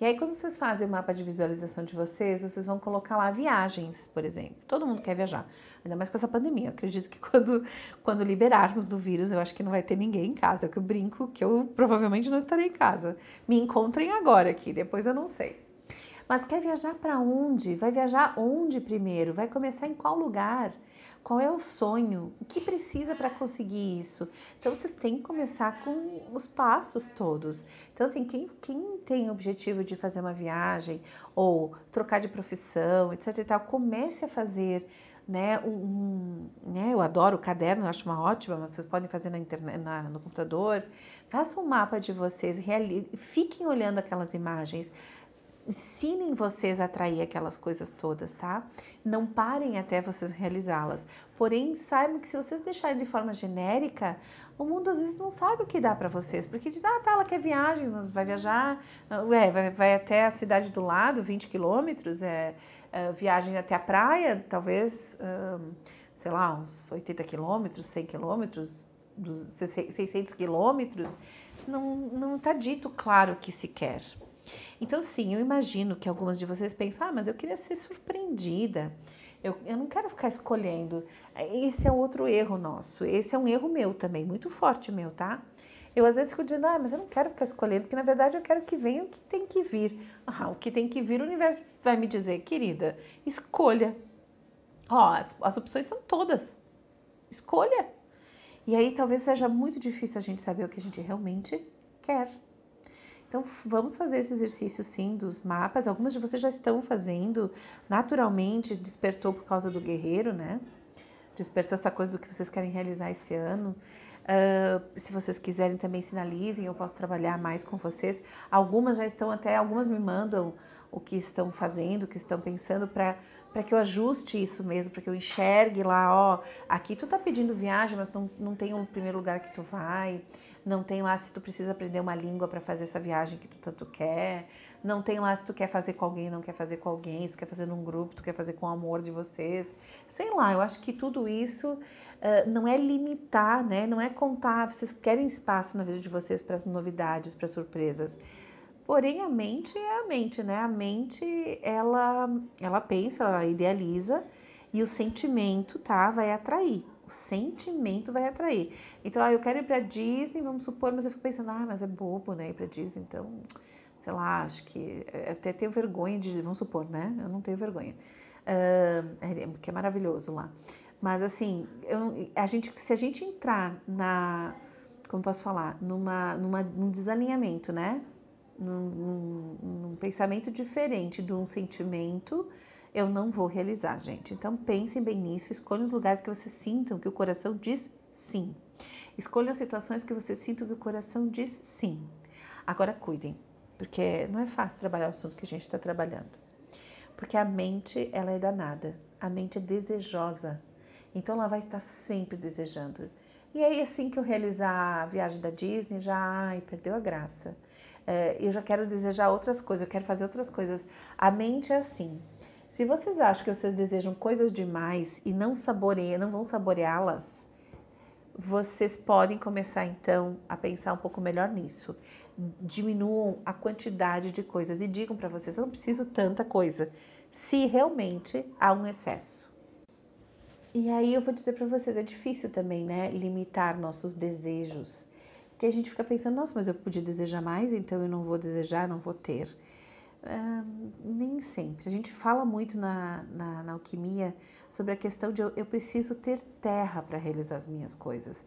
E aí, quando vocês fazem o mapa de visualização de vocês, vocês vão colocar lá viagens, por exemplo. Todo mundo quer viajar, ainda mais com essa pandemia. Eu acredito que quando, quando liberarmos do vírus, eu acho que não vai ter ninguém em casa. É que eu brinco que eu provavelmente não estarei em casa. Me encontrem agora aqui, depois eu não sei. Mas quer viajar para onde? Vai viajar onde primeiro? Vai começar em qual lugar? Qual é o sonho? O que precisa para conseguir isso? Então vocês têm que começar com os passos todos. Então, assim, quem, quem tem objetivo de fazer uma viagem ou trocar de profissão, etc. e tal, comece a fazer. Né, um, né, eu adoro o caderno, acho uma ótima, mas vocês podem fazer na internet, na, no computador. Façam um mapa de vocês, reali, fiquem olhando aquelas imagens, ensinem vocês a atrair aquelas coisas todas, tá? Não parem até vocês realizá-las. Porém, saibam que se vocês deixarem de forma genérica, o mundo às vezes não sabe o que dá para vocês, porque diz, ah, tá, ela quer viagem, vai viajar, é, vai, vai até a cidade do lado, 20 quilômetros, é, é, viagem até a praia, talvez, sei lá, uns 80 quilômetros, 100 quilômetros, 600 quilômetros, não, não tá dito claro o que se quer. Então, sim, eu imagino que algumas de vocês pensam, ah, mas eu queria ser surpreendida. Eu, eu não quero ficar escolhendo. Esse é outro erro nosso. Esse é um erro meu também, muito forte meu, tá? Eu às vezes fico dizendo, ah, mas eu não quero ficar escolhendo, porque na verdade eu quero que venha o que tem que vir. Ah, o que tem que vir, o universo vai me dizer, querida, escolha. Ó, as, as opções são todas. Escolha. E aí talvez seja muito difícil a gente saber o que a gente realmente quer. Então, vamos fazer esse exercício sim dos mapas. Algumas de vocês já estão fazendo. Naturalmente, despertou por causa do guerreiro, né? Despertou essa coisa do que vocês querem realizar esse ano. Uh, se vocês quiserem também sinalizem, eu posso trabalhar mais com vocês. Algumas já estão até, algumas me mandam o que estão fazendo, o que estão pensando para para que eu ajuste isso mesmo, para que eu enxergue lá, ó, aqui tu tá pedindo viagem, mas não, não tem um primeiro lugar que tu vai não tem lá se tu precisa aprender uma língua para fazer essa viagem que tu tanto quer, não tem lá se tu quer fazer com alguém, não quer fazer com alguém, se tu quer fazer num grupo, tu quer fazer com o amor de vocês, sei lá, eu acho que tudo isso uh, não é limitar, né? Não é contar, vocês querem espaço na vida de vocês para as novidades, para surpresas. Porém, a mente é a mente, né? A mente, ela, ela pensa, ela idealiza e o sentimento, tá? Vai atrair o sentimento vai atrair. Então, ah, eu quero ir para Disney, vamos supor, mas eu fico pensando, ah, mas é bobo, né, ir para Disney, então, sei lá, acho que eu até tenho vergonha de, vamos supor, né, eu não tenho vergonha, uh, que é maravilhoso lá. Mas assim, eu, a gente, se a gente entrar na, como posso falar, numa, numa, num desalinhamento, né, num, num, pensamento diferente de um sentimento, eu não vou realizar, gente. Então pensem bem nisso, escolham os lugares que vocês sintam que o coração diz sim. Escolham situações que vocês sintam que o coração diz sim. Agora cuidem, porque não é fácil trabalhar o assunto que a gente está trabalhando. Porque a mente, ela é danada. A mente é desejosa. Então ela vai estar sempre desejando. E aí, assim que eu realizar a viagem da Disney, já ai, perdeu a graça. É, eu já quero desejar outras coisas, eu quero fazer outras coisas. A mente é assim. Se vocês acham que vocês desejam coisas demais e não saboreiam, não vão saboreá-las, vocês podem começar então a pensar um pouco melhor nisso. Diminuam a quantidade de coisas e digam para vocês: eu não preciso tanta coisa, se realmente há um excesso. E aí eu vou dizer para vocês: é difícil também, né, limitar nossos desejos. Porque a gente fica pensando: nossa, mas eu podia desejar mais, então eu não vou desejar, não vou ter nem sempre. A gente fala muito na, na, na alquimia sobre a questão de eu, eu preciso ter terra para realizar as minhas coisas.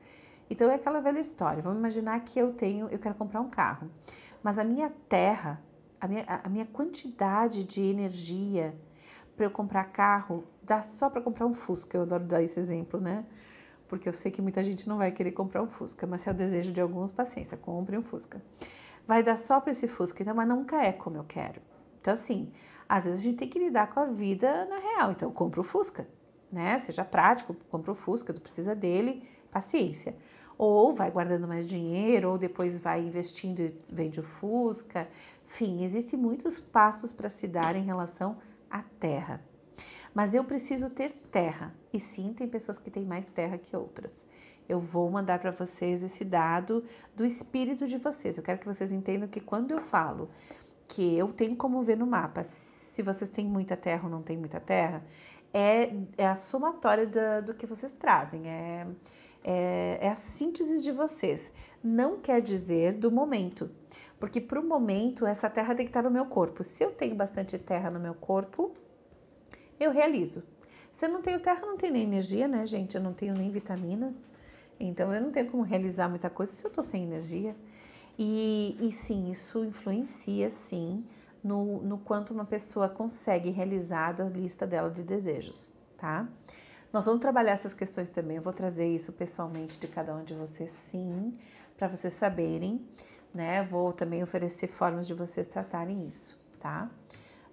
Então é aquela velha história. Vamos imaginar que eu tenho, eu quero comprar um carro, mas a minha terra, a minha, a minha quantidade de energia para eu comprar carro dá só para comprar um Fusca. Eu adoro dar esse exemplo, né? Porque eu sei que muita gente não vai querer comprar um Fusca, mas se é o desejo de alguns, paciência, compre um Fusca vai dar só para esse Fusca, então, mas nunca é como eu quero. Então, assim, às vezes a gente tem que lidar com a vida na real. Então, compra o Fusca, né? Seja prático, compra o Fusca, tu precisa dele, paciência. ou vai guardando mais dinheiro, ou depois vai investindo e vende o Fusca. Enfim, existem muitos passos para se dar em relação à terra. Mas eu preciso ter terra. E sim, tem pessoas que têm mais terra que outras. Eu vou mandar para vocês esse dado do espírito de vocês. Eu quero que vocês entendam que quando eu falo que eu tenho como ver no mapa se vocês têm muita terra ou não têm muita terra, é, é a somatória do, que vocês trazem. É, é, é a síntese de vocês. Não quer dizer do momento, porque para o momento essa terra tem que estar no meu corpo. Se eu tenho bastante terra no meu corpo, eu realizo. Se eu não tenho terra, não tenho nem energia, né, gente? Eu não tenho nem vitamina. Então eu não tenho como realizar muita coisa se eu tô sem energia. E, e sim, isso influencia sim no, no quanto uma pessoa consegue realizar a lista dela de desejos, tá? Nós vamos trabalhar essas questões também. Eu vou trazer isso pessoalmente de cada um de vocês, sim, para vocês saberem, né? Vou também oferecer formas de vocês tratarem isso, tá?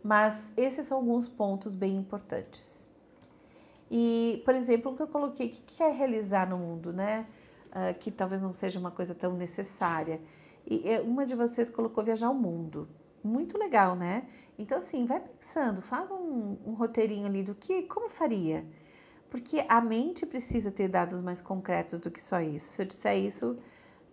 Mas esses são alguns pontos bem importantes. E, por exemplo, o que eu coloquei, o que é realizar no mundo, né? Uh, que talvez não seja uma coisa tão necessária. E eh, uma de vocês colocou viajar o mundo. Muito legal, né? Então, assim, vai pensando, faz um, um roteirinho ali do que, como faria? Porque a mente precisa ter dados mais concretos do que só isso. Se eu disser isso,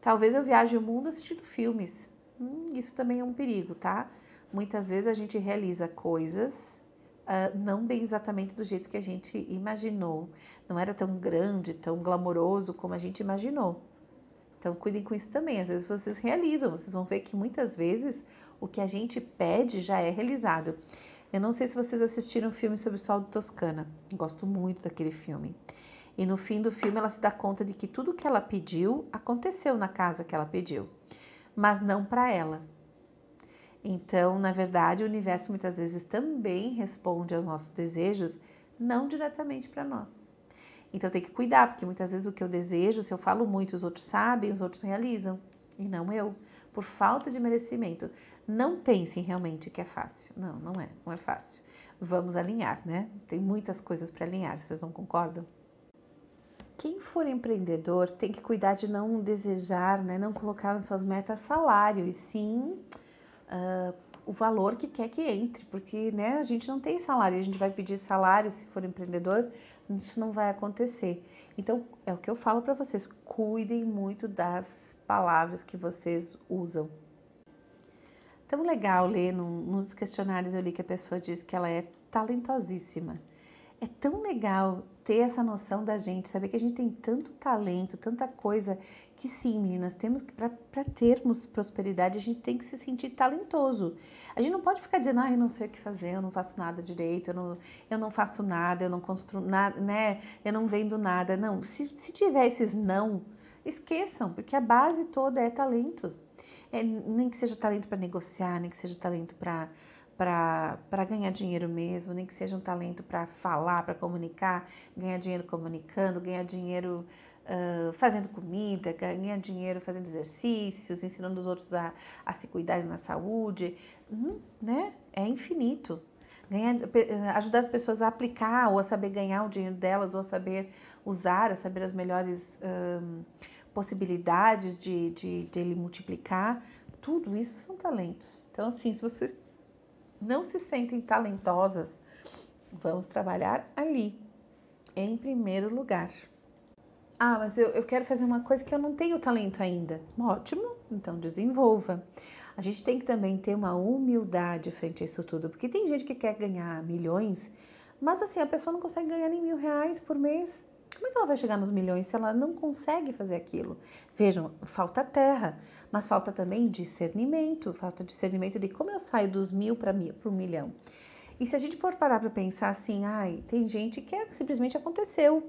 talvez eu viaje o mundo assistindo filmes. Hum, isso também é um perigo, tá? Muitas vezes a gente realiza coisas uh, não bem exatamente do jeito que a gente imaginou. Não era tão grande, tão glamouroso como a gente imaginou. Então, cuidem com isso também. Às vezes vocês realizam, vocês vão ver que muitas vezes o que a gente pede já é realizado. Eu não sei se vocês assistiram o filme sobre o Sol de Toscana. Gosto muito daquele filme. E no fim do filme ela se dá conta de que tudo que ela pediu aconteceu na casa que ela pediu, mas não para ela. Então, na verdade, o universo muitas vezes também responde aos nossos desejos, não diretamente para nós. Então tem que cuidar, porque muitas vezes o que eu desejo, se eu falo muito, os outros sabem, os outros realizam, e não eu, por falta de merecimento. Não pensem realmente que é fácil. Não, não é, não é fácil. Vamos alinhar, né? Tem muitas coisas para alinhar, vocês não concordam? Quem for empreendedor tem que cuidar de não desejar, né, não colocar nas suas metas salário, e sim uh, o valor que quer que entre, porque né, a gente não tem salário, a gente vai pedir salário se for empreendedor, isso não vai acontecer. Então, é o que eu falo para vocês, cuidem muito das palavras que vocês usam, tão legal ler num, nos questionários eu li que a pessoa diz que ela é talentosíssima. É tão legal ter essa noção da gente, saber que a gente tem tanto talento, tanta coisa, que sim, meninas, temos que, para termos prosperidade, a gente tem que se sentir talentoso. A gente não pode ficar dizendo, ah, eu não sei o que fazer, eu não faço nada direito, eu não, eu não faço nada, eu não construo nada, né, eu não vendo nada. Não, se, se tiver esses não, esqueçam, porque a base toda é talento. É, nem que seja talento para negociar, nem que seja talento para para ganhar dinheiro mesmo, nem que seja um talento para falar, para comunicar, ganhar dinheiro comunicando, ganhar dinheiro uh, fazendo comida, ganhar dinheiro fazendo exercícios, ensinando os outros a, a se cuidar na saúde, hum, né? É infinito. Ganhar, ajudar as pessoas a aplicar ou a saber ganhar o dinheiro delas ou a saber usar, a saber as melhores um, possibilidades de, de, de ele multiplicar, tudo isso são talentos. Então, assim, se vocês não se sentem talentosas, vamos trabalhar ali, em primeiro lugar. Ah, mas eu, eu quero fazer uma coisa que eu não tenho talento ainda. Ótimo, então desenvolva. A gente tem que também ter uma humildade frente a isso tudo, porque tem gente que quer ganhar milhões, mas assim, a pessoa não consegue ganhar nem mil reais por mês. Como é que ela vai chegar nos milhões se ela não consegue fazer aquilo? Vejam, falta terra, mas falta também discernimento, falta discernimento de como eu saio dos mil para o milhão. E se a gente for parar para pensar assim, ai, tem gente que é, simplesmente aconteceu.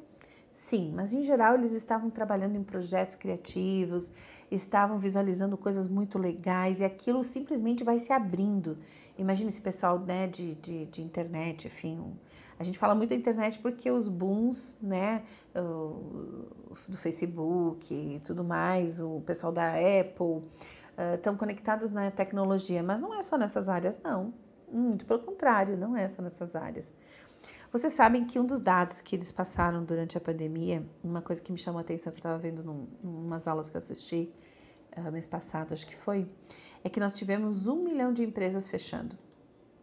Sim, mas em geral eles estavam trabalhando em projetos criativos, estavam visualizando coisas muito legais e aquilo simplesmente vai se abrindo. Imagine esse pessoal né, de, de, de internet, enfim, a gente fala muito da internet porque os booms, né, do Facebook e tudo mais, o pessoal da Apple, estão conectados na tecnologia, mas não é só nessas áreas, não. Muito pelo contrário, não é só nessas áreas. Vocês sabem que um dos dados que eles passaram durante a pandemia, uma coisa que me chamou a atenção, que eu estava vendo num, umas aulas que eu assisti uh, mês passado, acho que foi, é que nós tivemos um milhão de empresas fechando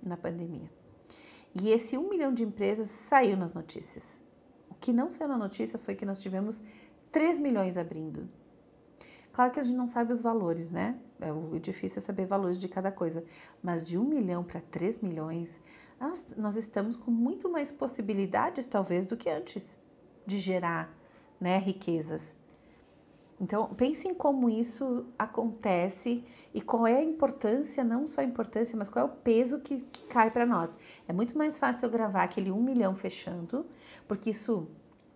na pandemia. E esse um milhão de empresas saiu nas notícias. O que não saiu na notícia foi que nós tivemos 3 milhões abrindo. Claro que a gente não sabe os valores, né? É o difícil é saber valores de cada coisa. Mas de um milhão para 3 milhões, nós, nós estamos com muito mais possibilidades, talvez, do que antes de gerar né, riquezas. Então, pense em como isso acontece e qual é a importância, não só a importância, mas qual é o peso que, que cai para nós. É muito mais fácil eu gravar aquele um milhão fechando, porque isso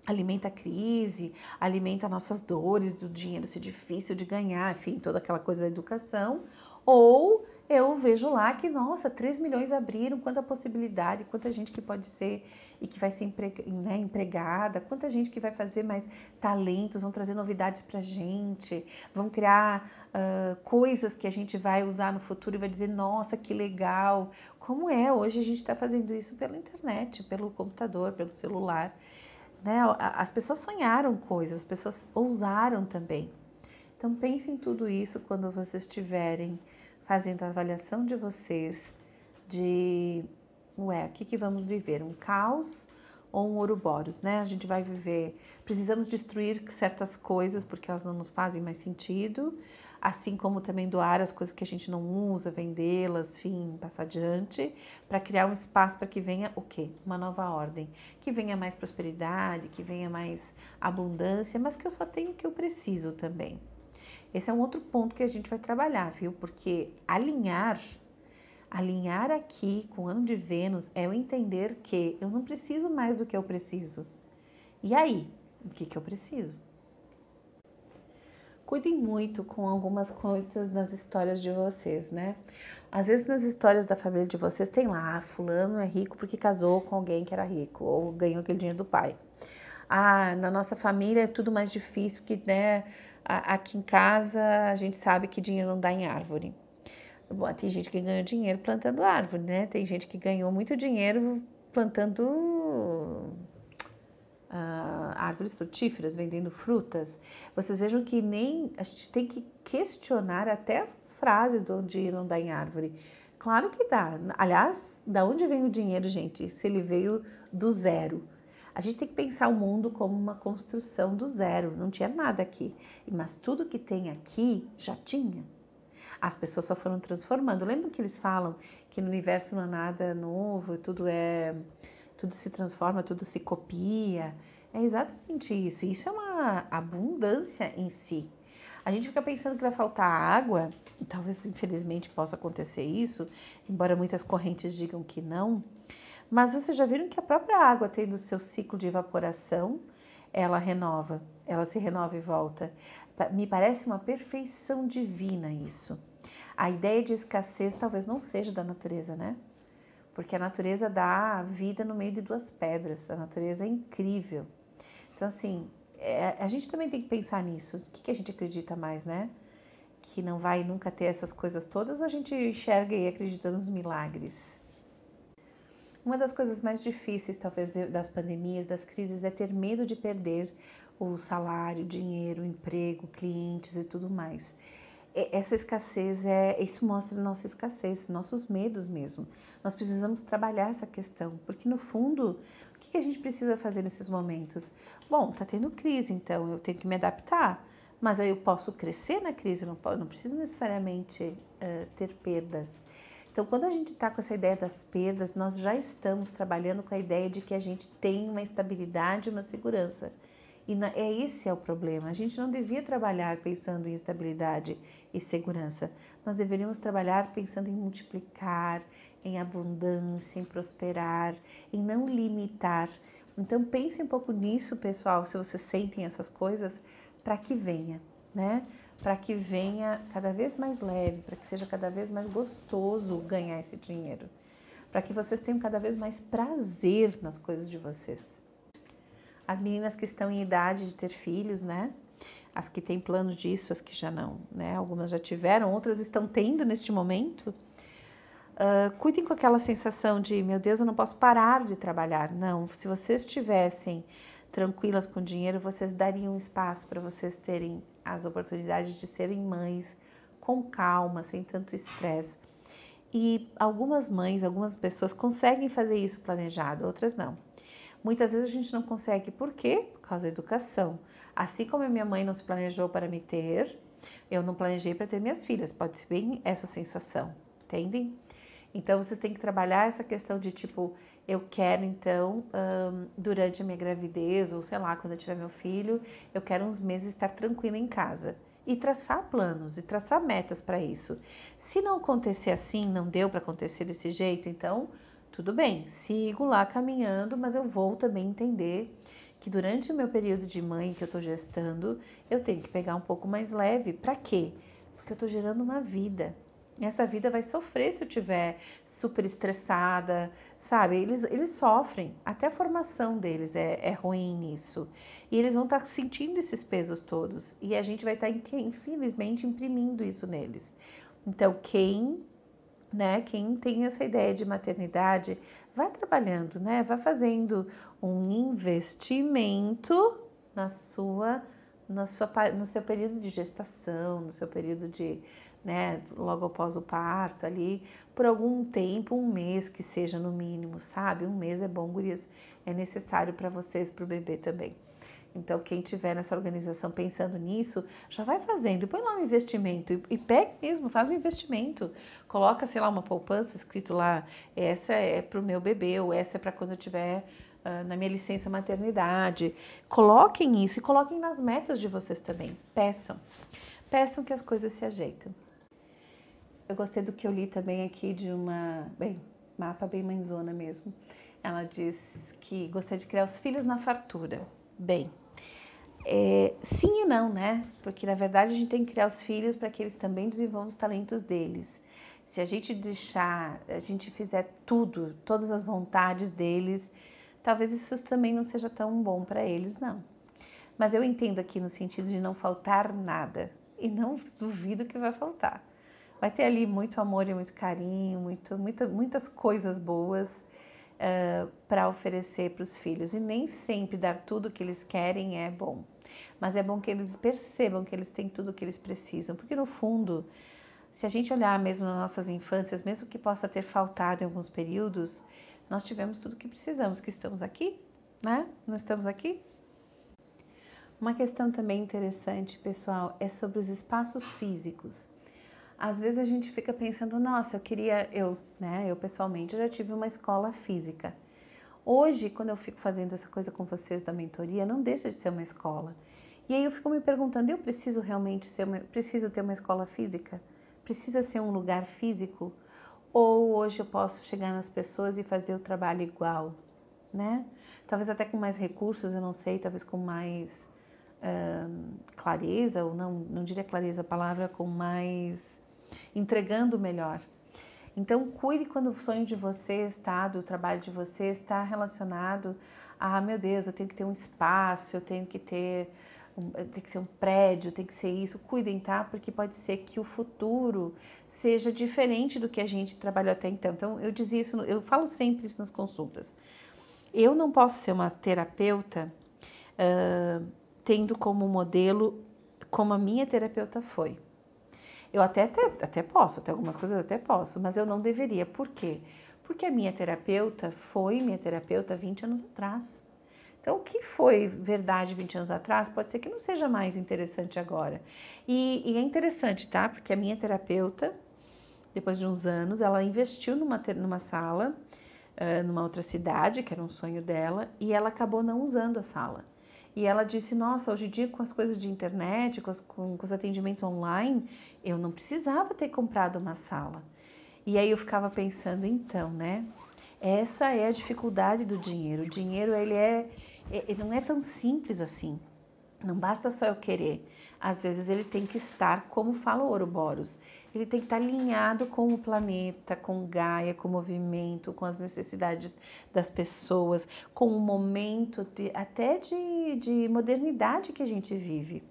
alimenta a crise, alimenta nossas dores do dinheiro ser difícil de ganhar, enfim, toda aquela coisa da educação, ou eu vejo lá que, nossa, 3 milhões abriram, quanta possibilidade, quanta gente que pode ser e que vai ser né, empregada, quanta gente que vai fazer mais talentos, vão trazer novidades pra gente, vão criar uh, coisas que a gente vai usar no futuro e vai dizer, nossa, que legal. Como é? Hoje a gente está fazendo isso pela internet, pelo computador, pelo celular. Né? As pessoas sonharam coisas, as pessoas ousaram também. Então pense em tudo isso quando vocês estiverem fazendo a avaliação de vocês de, ué, o que, que vamos viver? Um caos ou um Ouroboros, né? A gente vai viver, precisamos destruir certas coisas porque elas não nos fazem mais sentido, assim como também doar as coisas que a gente não usa, vendê-las, enfim, passar adiante, para criar um espaço para que venha o quê? Uma nova ordem, que venha mais prosperidade, que venha mais abundância, mas que eu só tenho o que eu preciso também. Esse é um outro ponto que a gente vai trabalhar, viu? Porque alinhar, alinhar aqui com o ano de Vênus é eu entender que eu não preciso mais do que eu preciso. E aí, o que, que eu preciso? Cuidem muito com algumas coisas nas histórias de vocês, né? Às vezes nas histórias da família de vocês tem lá, ah, fulano é rico porque casou com alguém que era rico ou ganhou aquele dinheiro do pai. Ah, na nossa família é tudo mais difícil que, né? Aqui em casa a gente sabe que dinheiro não dá em árvore. Bom, tem gente que ganhou dinheiro plantando árvore, né? Tem gente que ganhou muito dinheiro plantando uh, árvores frutíferas, vendendo frutas. Vocês vejam que nem a gente tem que questionar até essas frases do dinheiro não dá em árvore. Claro que dá. Aliás, da onde vem o dinheiro, gente? Se ele veio do zero. A gente tem que pensar o mundo como uma construção do zero, não tinha nada aqui, mas tudo que tem aqui já tinha. As pessoas só foram transformando. Lembra que eles falam que no universo não há nada novo, tudo é tudo se transforma, tudo se copia. É exatamente isso. Isso é uma abundância em si. A gente fica pensando que vai faltar água, talvez infelizmente possa acontecer isso, embora muitas correntes digam que não. Mas vocês já viram que a própria água tem do seu ciclo de evaporação, ela renova, ela se renova e volta. Me parece uma perfeição divina isso. A ideia de escassez talvez não seja da natureza, né? Porque a natureza dá vida no meio de duas pedras. A natureza é incrível. Então, assim, é, a gente também tem que pensar nisso. O que, que a gente acredita mais, né? Que não vai nunca ter essas coisas todas, ou a gente enxerga e acredita nos milagres? Uma das coisas mais difíceis, talvez, das pandemias, das crises, é ter medo de perder o salário, dinheiro, emprego, clientes e tudo mais. Essa escassez é, isso mostra nossa escassez, nossos medos mesmo. Nós precisamos trabalhar essa questão, porque no fundo, o que a gente precisa fazer nesses momentos? Bom, tá tendo crise, então eu tenho que me adaptar, mas aí eu posso crescer na crise, não, não preciso necessariamente uh, ter perdas. Então, quando a gente está com essa ideia das perdas, nós já estamos trabalhando com a ideia de que a gente tem uma estabilidade, uma segurança. E é esse é o problema. A gente não devia trabalhar pensando em estabilidade e segurança. Nós deveríamos trabalhar pensando em multiplicar, em abundância, em prosperar, em não limitar. Então pense um pouco nisso, pessoal, se vocês sentem essas coisas, para que venha, né? Para que venha cada vez mais leve, para que seja cada vez mais gostoso ganhar esse dinheiro, para que vocês tenham cada vez mais prazer nas coisas de vocês. As meninas que estão em idade de ter filhos, né? As que têm plano disso, as que já não, né? Algumas já tiveram, outras estão tendo neste momento. Uh, cuidem com aquela sensação de, meu Deus, eu não posso parar de trabalhar. Não, se vocês estivessem tranquilas com dinheiro, vocês dariam espaço para vocês terem as oportunidades de serem mães com calma, sem tanto estresse. E algumas mães, algumas pessoas conseguem fazer isso planejado, outras não. Muitas vezes a gente não consegue, por quê? Por causa da educação. Assim como a minha mãe não se planejou para me ter, eu não planejei para ter minhas filhas. Pode ser bem essa sensação, entendem? Então vocês têm que trabalhar essa questão de tipo, eu quero então, durante a minha gravidez, ou sei lá, quando eu tiver meu filho, eu quero uns meses estar tranquila em casa. E traçar planos e traçar metas para isso. Se não acontecer assim, não deu para acontecer desse jeito, então tudo bem, sigo lá caminhando, mas eu vou também entender que durante o meu período de mãe que eu estou gestando, eu tenho que pegar um pouco mais leve. Para quê? Porque eu estou gerando uma vida. Essa vida vai sofrer se eu tiver super estressada, sabe? Eles, eles sofrem, até a formação deles é, é ruim nisso. E eles vão estar tá sentindo esses pesos todos. E a gente vai estar, tá, infelizmente, imprimindo isso neles. Então, quem né? Quem tem essa ideia de maternidade, vai trabalhando, né? Vai fazendo um investimento na sua, na sua, no seu período de gestação, no seu período de, né? Logo após o parto ali, por algum tempo, um mês que seja no mínimo, sabe? Um mês é bom, gurias, é necessário para vocês, para o bebê também. Então, quem tiver nessa organização pensando nisso, já vai fazendo, põe lá um investimento e, e pega mesmo, faz um investimento. Coloca, sei lá, uma poupança escrito lá, essa é para o meu bebê, ou essa é para quando eu tiver uh, na minha licença maternidade. Coloquem isso e coloquem nas metas de vocês também. Peçam. Peçam que as coisas se ajeitem. Eu gostei do que eu li também aqui de uma, bem, mapa bem mãezona mesmo. Ela diz que gostaria de criar os filhos na fartura. Bem, é, sim e não, né? Porque na verdade a gente tem que criar os filhos para que eles também desenvolvam os talentos deles. Se a gente deixar, a gente fizer tudo, todas as vontades deles, talvez isso também não seja tão bom para eles, não. Mas eu entendo aqui no sentido de não faltar nada e não duvido que vai faltar. Vai ter ali muito amor e muito carinho, muito, muito muitas coisas boas uh, para oferecer para os filhos. E nem sempre dar tudo o que eles querem é bom. Mas é bom que eles percebam que eles têm tudo o que eles precisam. Porque no fundo, se a gente olhar mesmo nas nossas infâncias, mesmo que possa ter faltado em alguns períodos, nós tivemos tudo o que precisamos, que estamos aqui, né? Não estamos aqui? Uma questão também interessante, pessoal, é sobre os espaços físicos às vezes a gente fica pensando, nossa, eu queria, eu, né, eu pessoalmente já tive uma escola física. Hoje, quando eu fico fazendo essa coisa com vocês da mentoria, não deixa de ser uma escola. E aí eu fico me perguntando, eu preciso realmente ser, uma, preciso ter uma escola física? Precisa ser um lugar físico? Ou hoje eu posso chegar nas pessoas e fazer o trabalho igual, né? Talvez até com mais recursos, eu não sei, talvez com mais clareza, ou não, não diria clareza a palavra, com mais entregando melhor. Então, cuide quando o sonho de vocês, tá? Do trabalho de vocês está relacionado a, meu Deus, eu tenho que ter um espaço, eu tenho que ter, um, tem que ser um prédio, tem que ser isso. Cuidem, tá? Porque pode ser que o futuro seja diferente do que a gente trabalhou até então. Então, eu dizia isso, eu falo sempre isso nas consultas. Eu não posso ser uma terapeuta uh, tendo como modelo como a minha terapeuta foi. Eu até, até, até posso, até algumas coisas até posso, mas eu não deveria. Por quê? Porque a minha terapeuta foi minha terapeuta 20 anos atrás. Então, o que foi verdade 20 anos atrás pode ser que não seja mais interessante agora. E, e é interessante, tá? Porque a minha terapeuta, depois de uns anos, ela investiu numa, numa sala, uh, numa outra cidade, que era um sonho dela, e ela acabou não usando a sala. E ela disse: Nossa, hoje em dia, com as coisas de internet, com, as, com, com os atendimentos online, eu não precisava ter comprado uma sala. E aí eu ficava pensando: então, né? Essa é a dificuldade do dinheiro. O dinheiro, ele é. Ele não é tão simples assim. Não basta só eu querer. Às vezes ele tem que estar, como fala o Ouroboros, ele tem que estar alinhado com o planeta, com Gaia, com o movimento, com as necessidades das pessoas, com o momento de, até de, de modernidade que a gente vive.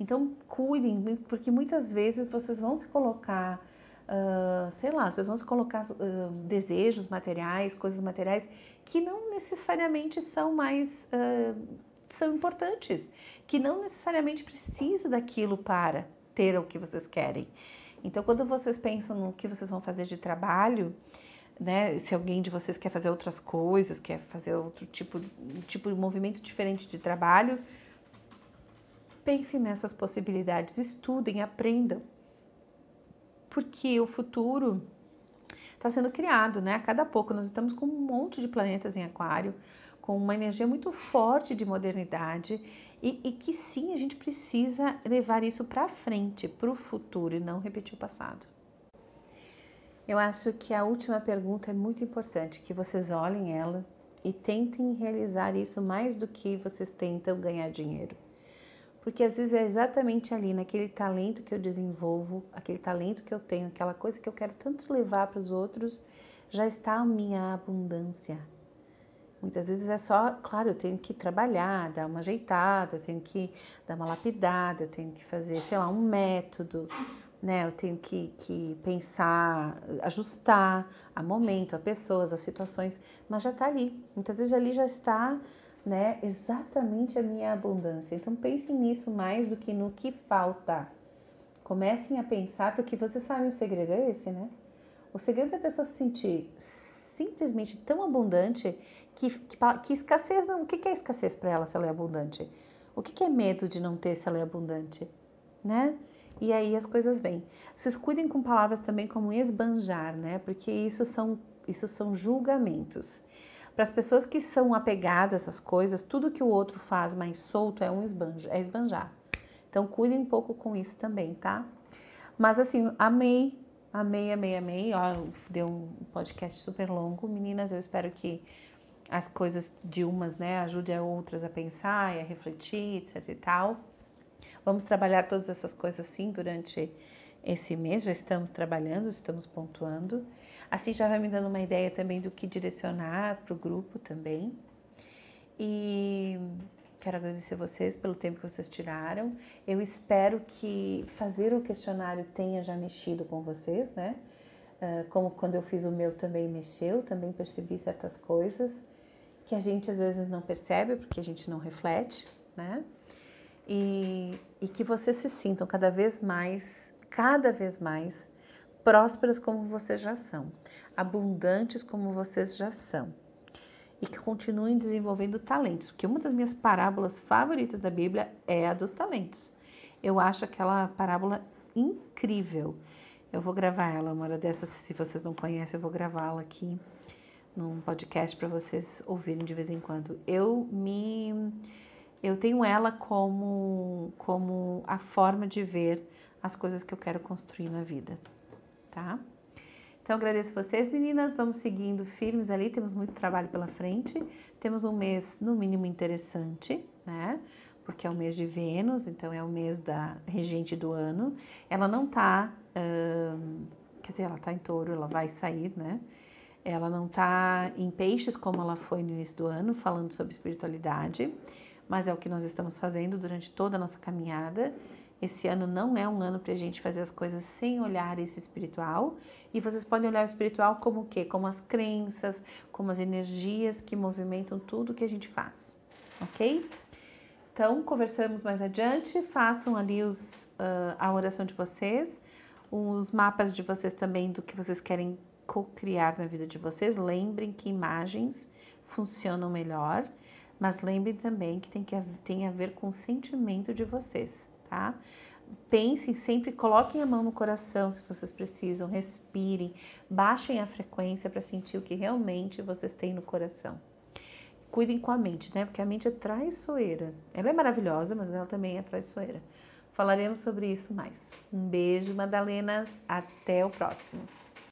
Então, cuidem, porque muitas vezes vocês vão se colocar uh, sei lá, vocês vão se colocar uh, desejos materiais, coisas materiais que não necessariamente são mais uh, são importantes, que não necessariamente precisa daquilo para ter o que vocês querem. Então, quando vocês pensam no que vocês vão fazer de trabalho, né, se alguém de vocês quer fazer outras coisas, quer fazer outro tipo, tipo de movimento diferente de trabalho, pensem nessas possibilidades, estudem, aprendam porque o futuro está sendo criado, né? A cada pouco nós estamos com um monte de planetas em Aquário, com uma energia muito forte de modernidade e, e que sim a gente precisa levar isso para frente, para o futuro e não repetir o passado. Eu acho que a última pergunta é muito importante, que vocês olhem ela e tentem realizar isso mais do que vocês tentam ganhar dinheiro. Porque às vezes é exatamente ali, naquele talento que eu desenvolvo, aquele talento que eu tenho, aquela coisa que eu quero tanto levar para os outros, já está a minha abundância. Muitas vezes é só, claro, eu tenho que trabalhar, dar uma ajeitada, eu tenho que dar uma lapidada, eu tenho que fazer, sei lá, um método, né? Eu tenho que, que pensar, ajustar a momento, a pessoas, as situações, mas já está ali. Muitas vezes ali já está né, exatamente a minha abundância. Então pensem nisso mais do que no que falta. Comecem a pensar, porque você sabe o segredo é esse, né? O segredo é a pessoa se sentir simplesmente tão abundante que, que, que escassez não. O que é escassez para ela se ela é abundante? O que é medo de não ter se ela é abundante? Né? E aí as coisas vêm. Vocês cuidem com palavras também como esbanjar, né? Porque isso são, isso são julgamentos. Para as pessoas que são apegadas a essas coisas, tudo que o outro faz mais solto é um esbanjo, é esbanjar. Então cuidem um pouco com isso também, tá? Mas assim, amei, amei, amei, amei. Ó, deu um podcast super longo. Meninas, eu espero que as coisas de umas, né, ajudem a outras a pensar e a refletir, etc e tal. Vamos trabalhar todas essas coisas sim durante esse mês, já estamos trabalhando, estamos pontuando. Assim já vai me dando uma ideia também do que direcionar para o grupo também. E quero agradecer vocês pelo tempo que vocês tiraram. Eu espero que fazer o questionário tenha já mexido com vocês, né? Ah, como quando eu fiz o meu também mexeu, também percebi certas coisas que a gente às vezes não percebe porque a gente não reflete, né? E, e que vocês se sintam cada vez mais, cada vez mais prósperas como vocês já são, abundantes como vocês já são. E que continuem desenvolvendo talentos, porque uma das minhas parábolas favoritas da Bíblia é a dos talentos. Eu acho aquela parábola incrível. Eu vou gravar ela uma hora dessas, se vocês não conhecem, eu vou gravá-la aqui num podcast para vocês ouvirem de vez em quando. Eu me eu tenho ela como como a forma de ver as coisas que eu quero construir na vida tá? Então agradeço vocês, meninas. Vamos seguindo firmes ali, temos muito trabalho pela frente. Temos um mês no mínimo interessante, né? Porque é o mês de Vênus, então é o mês da regente do ano. Ela não tá, hum, quer dizer, ela tá em touro, ela vai sair, né? Ela não tá em peixes como ela foi no início do ano, falando sobre espiritualidade, mas é o que nós estamos fazendo durante toda a nossa caminhada. Esse ano não é um ano para a gente fazer as coisas sem olhar esse espiritual. E vocês podem olhar o espiritual como o quê? Como as crenças, como as energias que movimentam tudo que a gente faz, ok? Então, conversamos mais adiante. Façam ali os, uh, a oração de vocês, os mapas de vocês também do que vocês querem co-criar na vida de vocês. Lembrem que imagens funcionam melhor, mas lembrem também que tem, que tem a ver com o sentimento de vocês tá? Pensem sempre, coloquem a mão no coração se vocês precisam, respirem, baixem a frequência para sentir o que realmente vocês têm no coração. Cuidem com a mente, né? Porque a mente é traiçoeira. Ela é maravilhosa, mas ela também é traiçoeira. Falaremos sobre isso mais. Um beijo, Madalenas. Até o próximo.